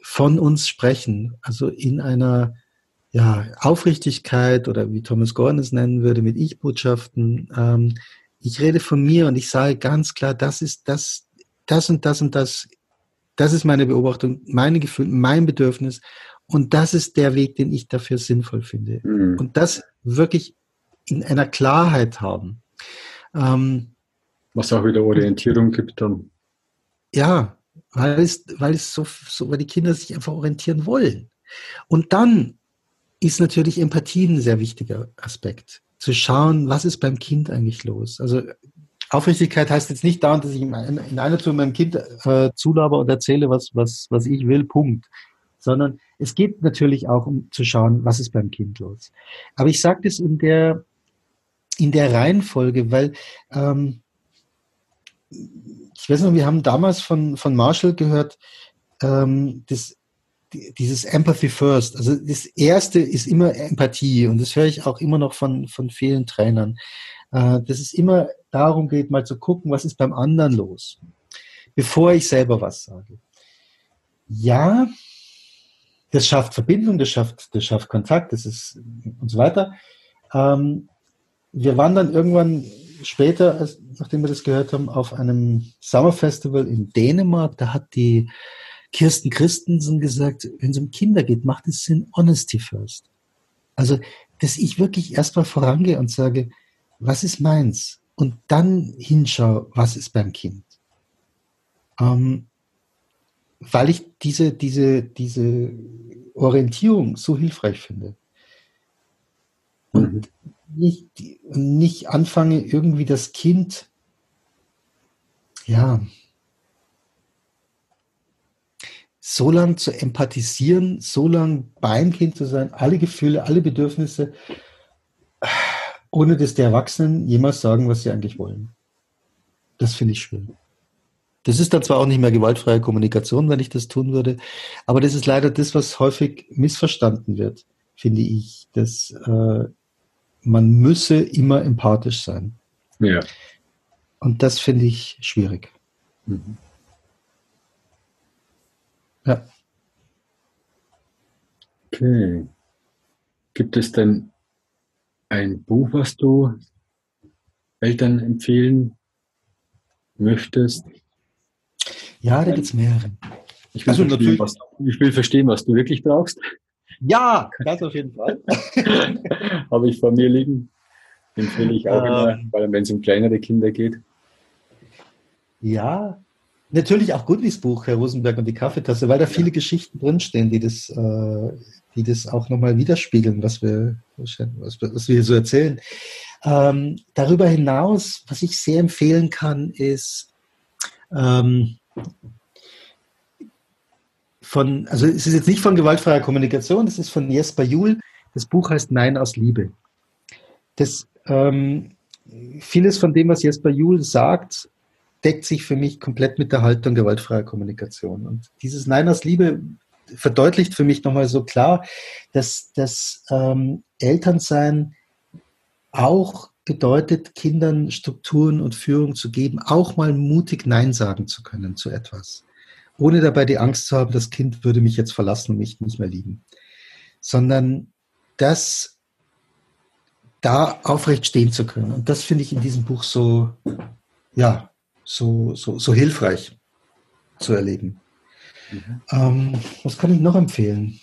von uns sprechen. Also in einer ja, Aufrichtigkeit oder wie Thomas Gordon es nennen würde, mit Ich-Botschaften. Ähm, ich rede von mir und ich sage ganz klar, das ist das, das und das und das. Das ist meine Beobachtung, meine Gefühle, mein Bedürfnis. Und das ist der Weg, den ich dafür sinnvoll finde. Mhm. Und das wirklich in einer Klarheit haben. Ähm, Was auch wieder Orientierung gibt dann. Ja, weil es, weil es so, so, weil die Kinder sich einfach orientieren wollen. Und dann ist natürlich Empathie ein sehr wichtiger Aspekt. Zu schauen, was ist beim Kind eigentlich los? Also Aufrichtigkeit heißt jetzt nicht daran, dass ich in einer Tour meinem Kind äh, zulaber und erzähle, was, was, was ich will, Punkt sondern es geht natürlich auch um zu schauen, was ist beim Kind los. Aber ich sage das in der, in der Reihenfolge, weil ähm, ich weiß noch, wir haben damals von, von Marshall gehört, ähm, das, dieses Empathy First. Also das Erste ist immer Empathie und das höre ich auch immer noch von, von vielen Trainern, äh, dass es immer darum geht, mal zu gucken, was ist beim anderen los, bevor ich selber was sage. Ja, das schafft Verbindung, das schafft, das schafft Kontakt, das ist und so weiter. Ähm, wir waren dann irgendwann später, als, nachdem wir das gehört haben, auf einem Sommerfestival in Dänemark. Da hat die Kirsten Christensen gesagt, wenn es um Kinder geht, macht es Sinn, Honesty first. Also, dass ich wirklich erstmal vorangehe und sage, was ist meins? Und dann hinschaue, was ist beim Kind. Ähm, weil ich diese, diese, diese Orientierung so hilfreich finde. Und mhm. nicht, nicht anfange, irgendwie das Kind, ja, so lang zu empathisieren, so lang beim Kind zu sein, alle Gefühle, alle Bedürfnisse, ohne dass die Erwachsenen jemals sagen, was sie eigentlich wollen. Das finde ich schön. Das ist dann zwar auch nicht mehr gewaltfreie Kommunikation, wenn ich das tun würde, aber das ist leider das, was häufig missverstanden wird, finde ich, dass äh, man müsse immer empathisch sein. Ja. Und das finde ich schwierig. Mhm. Ja. Okay. Gibt es denn ein Buch, was du Eltern empfehlen möchtest? Ja, da gibt es mehrere. Ich will, also verstehen, was, ich will verstehen, was du wirklich brauchst. Ja, das auf jeden Fall. (laughs) Habe ich vor mir liegen. Empfehle ich auch ähm, immer, weil wenn es um kleinere Kinder geht. Ja, natürlich auch Goodwies Buch, Herr Rosenberg und die Kaffeetasse, weil da viele Geschichten drinstehen, die das, äh, die das auch nochmal widerspiegeln, was wir, was, was wir so erzählen. Ähm, darüber hinaus, was ich sehr empfehlen kann, ist ähm, von, also es ist jetzt nicht von gewaltfreier Kommunikation, das ist von Jesper Juhl. Das Buch heißt Nein aus Liebe. Das, ähm, vieles von dem, was Jesper Juhl sagt, deckt sich für mich komplett mit der Haltung gewaltfreier Kommunikation. Und dieses Nein aus Liebe verdeutlicht für mich nochmal so klar, dass das ähm, Elternsein auch bedeutet, Kindern Strukturen und Führung zu geben, auch mal mutig Nein sagen zu können zu etwas. Ohne dabei die Angst zu haben, das Kind würde mich jetzt verlassen und mich nicht mehr lieben. Sondern das da aufrecht stehen zu können. Und das finde ich in diesem Buch so, ja, so, so, so hilfreich zu erleben. Mhm. Ähm, was kann ich noch empfehlen?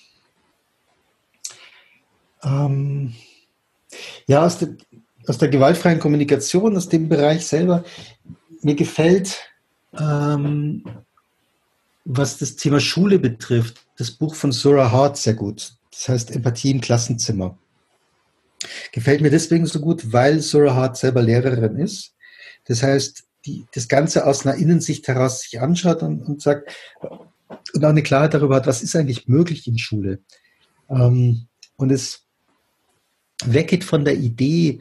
Ähm, ja, aus der, aus der gewaltfreien Kommunikation, aus dem Bereich selber, mir gefällt, ähm, was das Thema Schule betrifft, das Buch von Sora Hart sehr gut. Das heißt Empathie im Klassenzimmer. Gefällt mir deswegen so gut, weil Sora Hart selber Lehrerin ist. Das heißt, die das Ganze aus einer Innensicht heraus sich anschaut und, und sagt und auch eine Klarheit darüber hat, was ist eigentlich möglich in Schule. Ähm, und es weggeht von der Idee,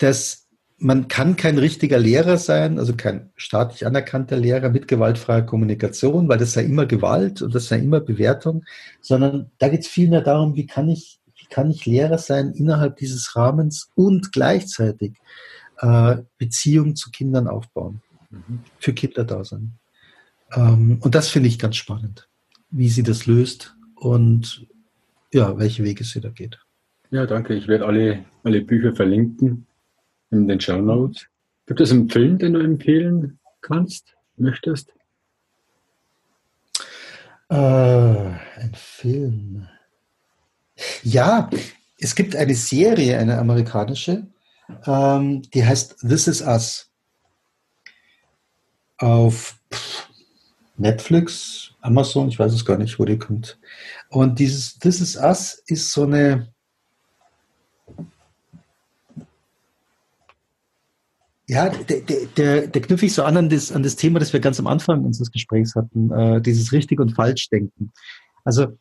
dass man kann kein richtiger Lehrer sein, also kein staatlich anerkannter Lehrer mit gewaltfreier Kommunikation, weil das sei immer Gewalt und das sei immer Bewertung, sondern da geht es vielmehr darum, wie kann ich, wie kann ich Lehrer sein innerhalb dieses Rahmens und gleichzeitig äh, Beziehung zu Kindern aufbauen, mhm. für Kinder da sein. Ähm, und das finde ich ganz spannend, wie sie das löst und ja, welche Wege sie da geht. Ja, danke. Ich werde alle, alle Bücher verlinken in den Show Notes. Gibt es einen Film, den du empfehlen kannst, möchtest? Äh, ein Film. Ja, es gibt eine Serie, eine amerikanische, ähm, die heißt This Is Us. Auf Netflix, Amazon, ich weiß es gar nicht, wo die kommt. Und dieses This Is Us ist so eine Ja, der, der, der knüpfe ich so an an das, an das Thema, das wir ganz am Anfang unseres Gesprächs hatten, äh, dieses richtig und falsch denken. Also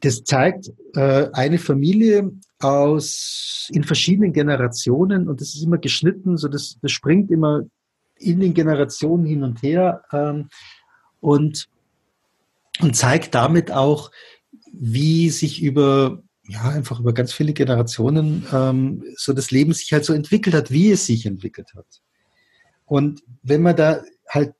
das zeigt äh, eine Familie aus in verschiedenen Generationen und das ist immer geschnitten, so das, das springt immer in den Generationen hin und her ähm, und, und zeigt damit auch, wie sich über ja, einfach über ganz viele Generationen ähm, so das Leben sich halt so entwickelt hat, wie es sich entwickelt hat. Und wenn man da halt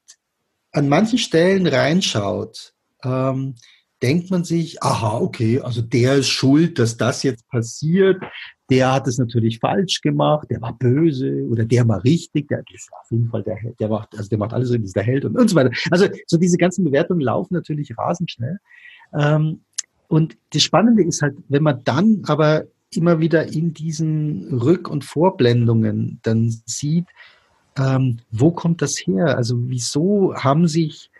an manchen Stellen reinschaut, ähm, denkt man sich, aha, okay, also der ist schuld, dass das jetzt passiert. Der hat es natürlich falsch gemacht, der war böse oder der war richtig, der ist auf jeden Fall der Held, der macht, also der macht alles richtig, der Held und, und so weiter. Also so diese ganzen Bewertungen laufen natürlich rasend schnell. Ähm, und das Spannende ist halt, wenn man dann aber immer wieder in diesen Rück- und Vorblendungen dann sieht, ähm, wo kommt das her? Also wieso haben sich,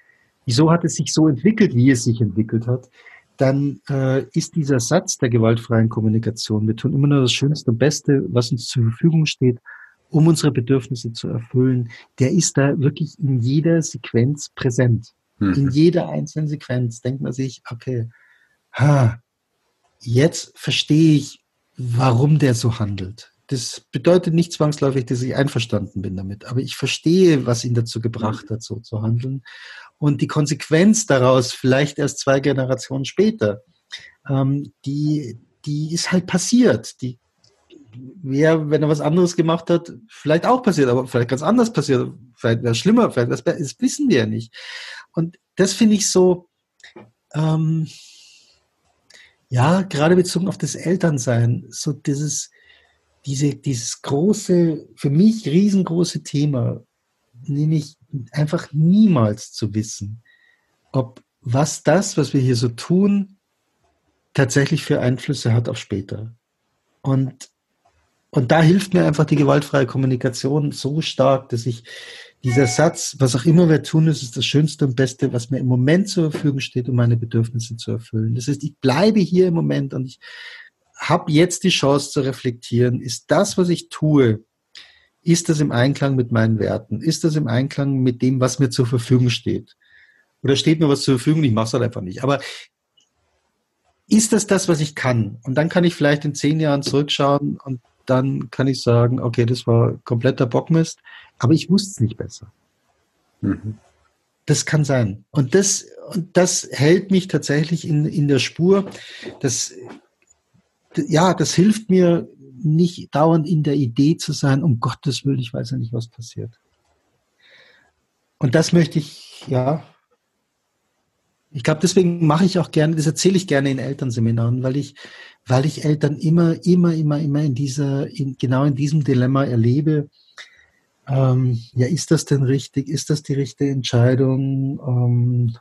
wieso hat es sich so entwickelt, wie es sich entwickelt hat? Dann äh, ist dieser Satz der gewaltfreien Kommunikation, wir tun immer nur das Schönste und Beste, was uns zur Verfügung steht, um unsere Bedürfnisse zu erfüllen, der ist da wirklich in jeder Sequenz präsent. Mhm. In jeder einzelnen Sequenz denkt man sich, okay, ha, jetzt verstehe ich, warum der so handelt. das bedeutet nicht zwangsläufig, dass ich einverstanden bin damit, aber ich verstehe, was ihn dazu gebracht hat, so zu handeln. Und die Konsequenz daraus, vielleicht erst zwei Generationen später, ähm, die, die ist halt passiert. Die wäre, wenn er was anderes gemacht hat, vielleicht auch passiert, aber vielleicht ganz anders passiert. Vielleicht wäre es schlimmer, vielleicht das, das wissen wir ja nicht. Und das finde ich so, ähm, ja, gerade bezogen auf das Elternsein, so dieses, diese, dieses große, für mich riesengroße Thema, nämlich einfach niemals zu wissen, ob was das, was wir hier so tun, tatsächlich für Einflüsse hat auf später. Und, und da hilft mir einfach die gewaltfreie Kommunikation so stark, dass ich dieser Satz, was auch immer wir tun, ist, ist das Schönste und Beste, was mir im Moment zur Verfügung steht, um meine Bedürfnisse zu erfüllen. Das heißt, ich bleibe hier im Moment und ich habe jetzt die Chance zu reflektieren, ist das, was ich tue, ist das im Einklang mit meinen Werten? Ist das im Einklang mit dem, was mir zur Verfügung steht? Oder steht mir was zur Verfügung? Ich mache es halt einfach nicht. Aber ist das das, was ich kann? Und dann kann ich vielleicht in zehn Jahren zurückschauen und dann kann ich sagen, okay, das war kompletter Bockmist, aber ich wusste es nicht besser. Mhm. Das kann sein. Und das, und das hält mich tatsächlich in, in der Spur. Das, ja, das hilft mir nicht dauernd in der Idee zu sein, um Gottes Willen, ich weiß ja nicht, was passiert. Und das möchte ich, ja, ich glaube, deswegen mache ich auch gerne, das erzähle ich gerne in Elternseminaren, weil ich, weil ich Eltern immer, immer, immer, immer in dieser, in, genau in diesem Dilemma erlebe. Ähm, ja, ist das denn richtig? Ist das die richtige Entscheidung? Ähm,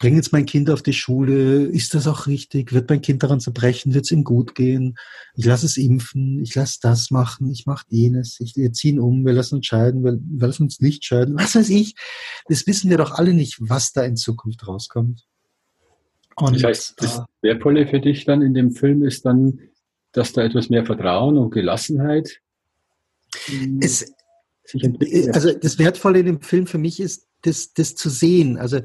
bringe jetzt mein Kind auf die Schule, ist das auch richtig? Wird mein Kind daran zerbrechen? Wird es ihm gut gehen? Ich lasse es impfen, ich lasse das machen, ich mache jenes, ich, wir ziehen um, wir lassen uns scheiden, wir, wir lassen uns nicht scheiden, was weiß ich. Das wissen wir doch alle nicht, was da in Zukunft rauskommt. Und, das heißt, das Wertvolle für dich dann in dem Film ist dann, dass da etwas mehr Vertrauen und Gelassenheit es, also das Wertvolle in dem Film für mich ist, das, das zu sehen. Also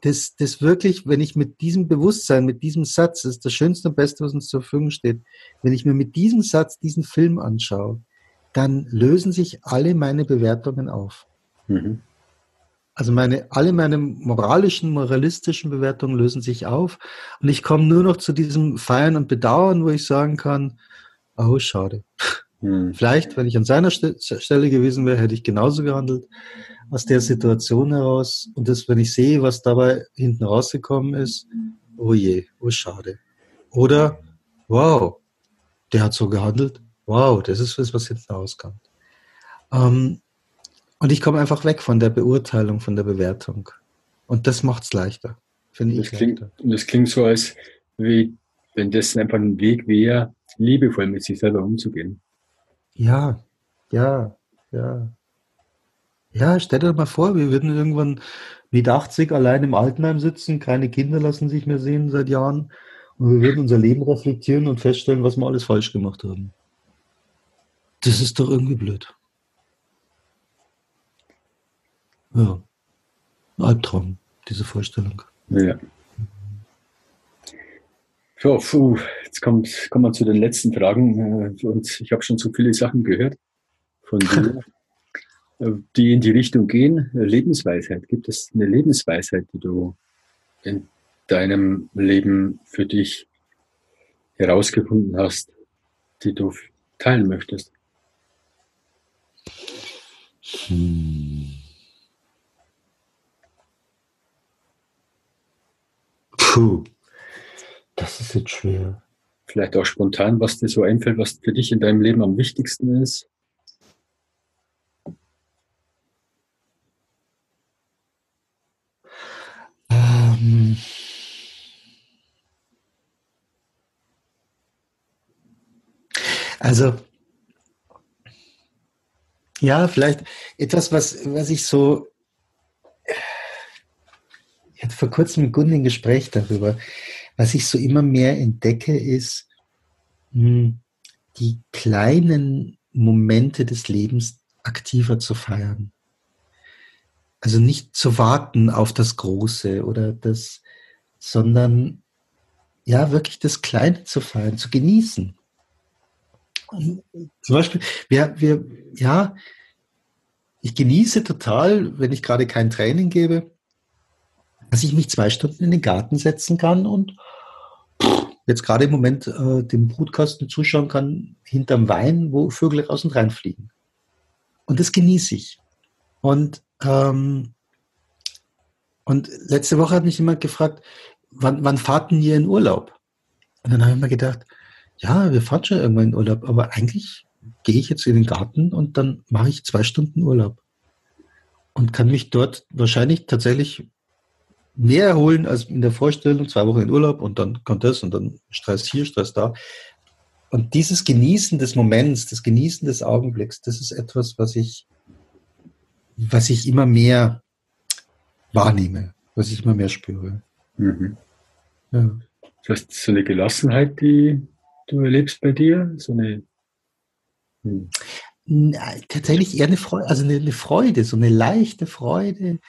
das, das wirklich, wenn ich mit diesem Bewusstsein, mit diesem Satz, das ist das Schönste und Beste, was uns zur Verfügung steht, wenn ich mir mit diesem Satz diesen Film anschaue, dann lösen sich alle meine Bewertungen auf. Mhm. Also meine, alle meine moralischen, moralistischen Bewertungen lösen sich auf und ich komme nur noch zu diesem Feiern und Bedauern, wo ich sagen kann, oh, schade. Mhm. Vielleicht, wenn ich an seiner Stelle gewesen wäre, hätte ich genauso gehandelt aus der Situation heraus. Und das, wenn ich sehe, was dabei hinten rausgekommen ist, oh je, oh schade. Oder, wow, der hat so gehandelt. Wow, das ist das, was hinten rauskommt. Ähm, und ich komme einfach weg von der Beurteilung, von der Bewertung. Und das macht es leichter, finde ich. Klingt, leichter. Und das klingt so, als wie, wenn das einfach ein Weg wäre, liebevoll mit sich selber umzugehen. Ja, ja, ja. Ja, stell dir mal vor, wir würden irgendwann mit 80 allein im Altenheim sitzen, keine Kinder lassen sich mehr sehen seit Jahren und wir würden unser Leben reflektieren und feststellen, was wir alles falsch gemacht haben. Das ist doch irgendwie blöd. Ja. Ein Albtraum, diese Vorstellung. Ja. So, puh, jetzt kommt, kommen wir zu den letzten Fragen. Äh, und ich habe schon so viele Sachen gehört von dir. (laughs) die in die Richtung gehen, Lebensweisheit. Gibt es eine Lebensweisheit, die du in deinem Leben für dich herausgefunden hast, die du teilen möchtest? Hm. Puh, das ist jetzt schwer. Vielleicht auch spontan, was dir so einfällt, was für dich in deinem Leben am wichtigsten ist? Ähm, also, ja, vielleicht etwas, was, was ich so, ich hatte vor kurzem mit Gunn ein Gespräch darüber, was ich so immer mehr entdecke, ist hm, die kleinen Momente des Lebens aktiver zu feiern. Also nicht zu warten auf das Große oder das, sondern ja, wirklich das Kleine zu feiern, zu genießen. Zum Beispiel, wir, wir, ja, ich genieße total, wenn ich gerade kein Training gebe, dass ich mich zwei Stunden in den Garten setzen kann und jetzt gerade im Moment äh, dem Brutkasten zuschauen kann, hinterm Wein, wo Vögel raus und reinfliegen. Und das genieße ich. Und, ähm, und letzte Woche hat mich jemand gefragt, wann, wann fahrt denn ihr in Urlaub? Und dann habe ich mir gedacht, ja, wir fahren schon irgendwann in Urlaub, aber eigentlich gehe ich jetzt in den Garten und dann mache ich zwei Stunden Urlaub. Und kann mich dort wahrscheinlich tatsächlich mehr erholen als in der Vorstellung, zwei Wochen in Urlaub und dann kommt das und dann Stress hier, Stress da. Und dieses Genießen des Moments, das Genießen des Augenblicks, das ist etwas, was ich was ich immer mehr wahrnehme, was ich immer mehr spüre. Mhm. Ja. Das heißt, so eine Gelassenheit, die du erlebst bei dir, so eine hm. Tatsächlich eher eine Freude, also eine, eine, Freude, so eine leichte Freude.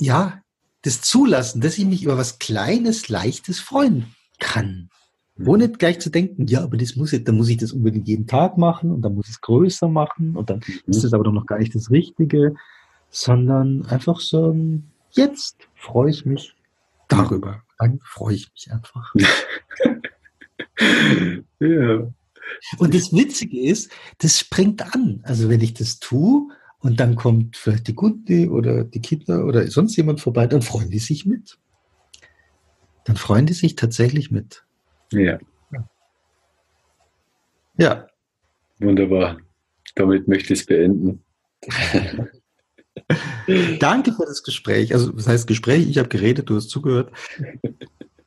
Ja, das Zulassen, dass ich mich über was Kleines, Leichtes freuen kann. Mhm. Ohne gleich zu denken, ja, aber das muss ich, dann muss ich das unbedingt jeden Tag machen und dann muss ich es größer machen und dann mhm. ist das aber noch gar nicht das Richtige, sondern einfach so, jetzt freue ich mich darüber. Dann freue ich mich einfach. (laughs) ja. Und das Witzige ist, das springt an. Also wenn ich das tue und dann kommt vielleicht die Kunde oder die Kinder oder sonst jemand vorbei, dann freuen die sich mit. Dann freuen die sich tatsächlich mit. Ja. Ja. Wunderbar. Damit möchte ich es beenden. (laughs) Danke für das Gespräch. Also, das heißt Gespräch, ich habe geredet, du hast zugehört.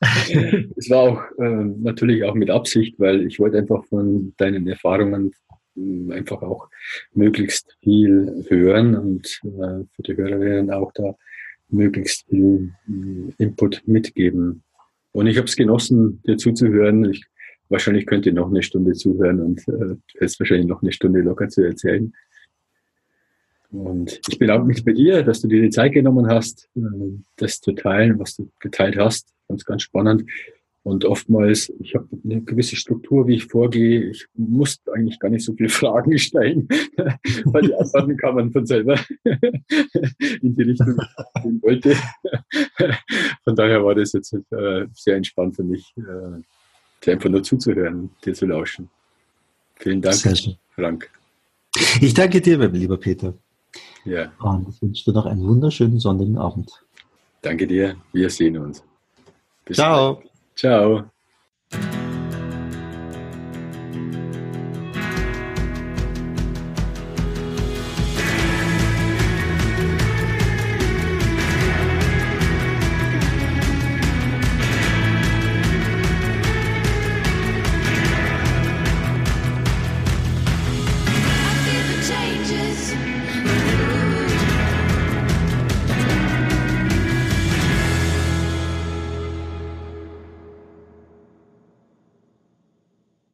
(laughs) es war auch äh, natürlich auch mit Absicht, weil ich wollte einfach von deinen Erfahrungen einfach auch möglichst viel hören und äh, für die Hörerinnen auch da möglichst viel äh, Input mitgeben. Und ich habe es genossen, dir zuzuhören. Ich, wahrscheinlich könnte ich noch eine Stunde zuhören und äh, hättest wahrscheinlich noch eine Stunde locker zu erzählen. Und ich bedanke mich bei dir, dass du dir die Zeit genommen hast, äh, das zu teilen, was du geteilt hast. Ganz, ganz spannend. Und oftmals, ich habe eine gewisse Struktur, wie ich vorgehe. Ich muss eigentlich gar nicht so viele (laughs) Fragen stellen, (laughs) weil die Antworten kann man von selber (laughs) in die Richtung, die ich wollte. Von daher war das jetzt äh, sehr entspannt für mich, äh, einfach nur zuzuhören, dir zu lauschen. Vielen Dank, Frank. Ich danke dir, mein lieber Peter. Ja. Und ich wünsche dir noch einen wunderschönen sonnigen Abend. Danke dir. Wir sehen uns. Bis Ciao. Bald. Ciao.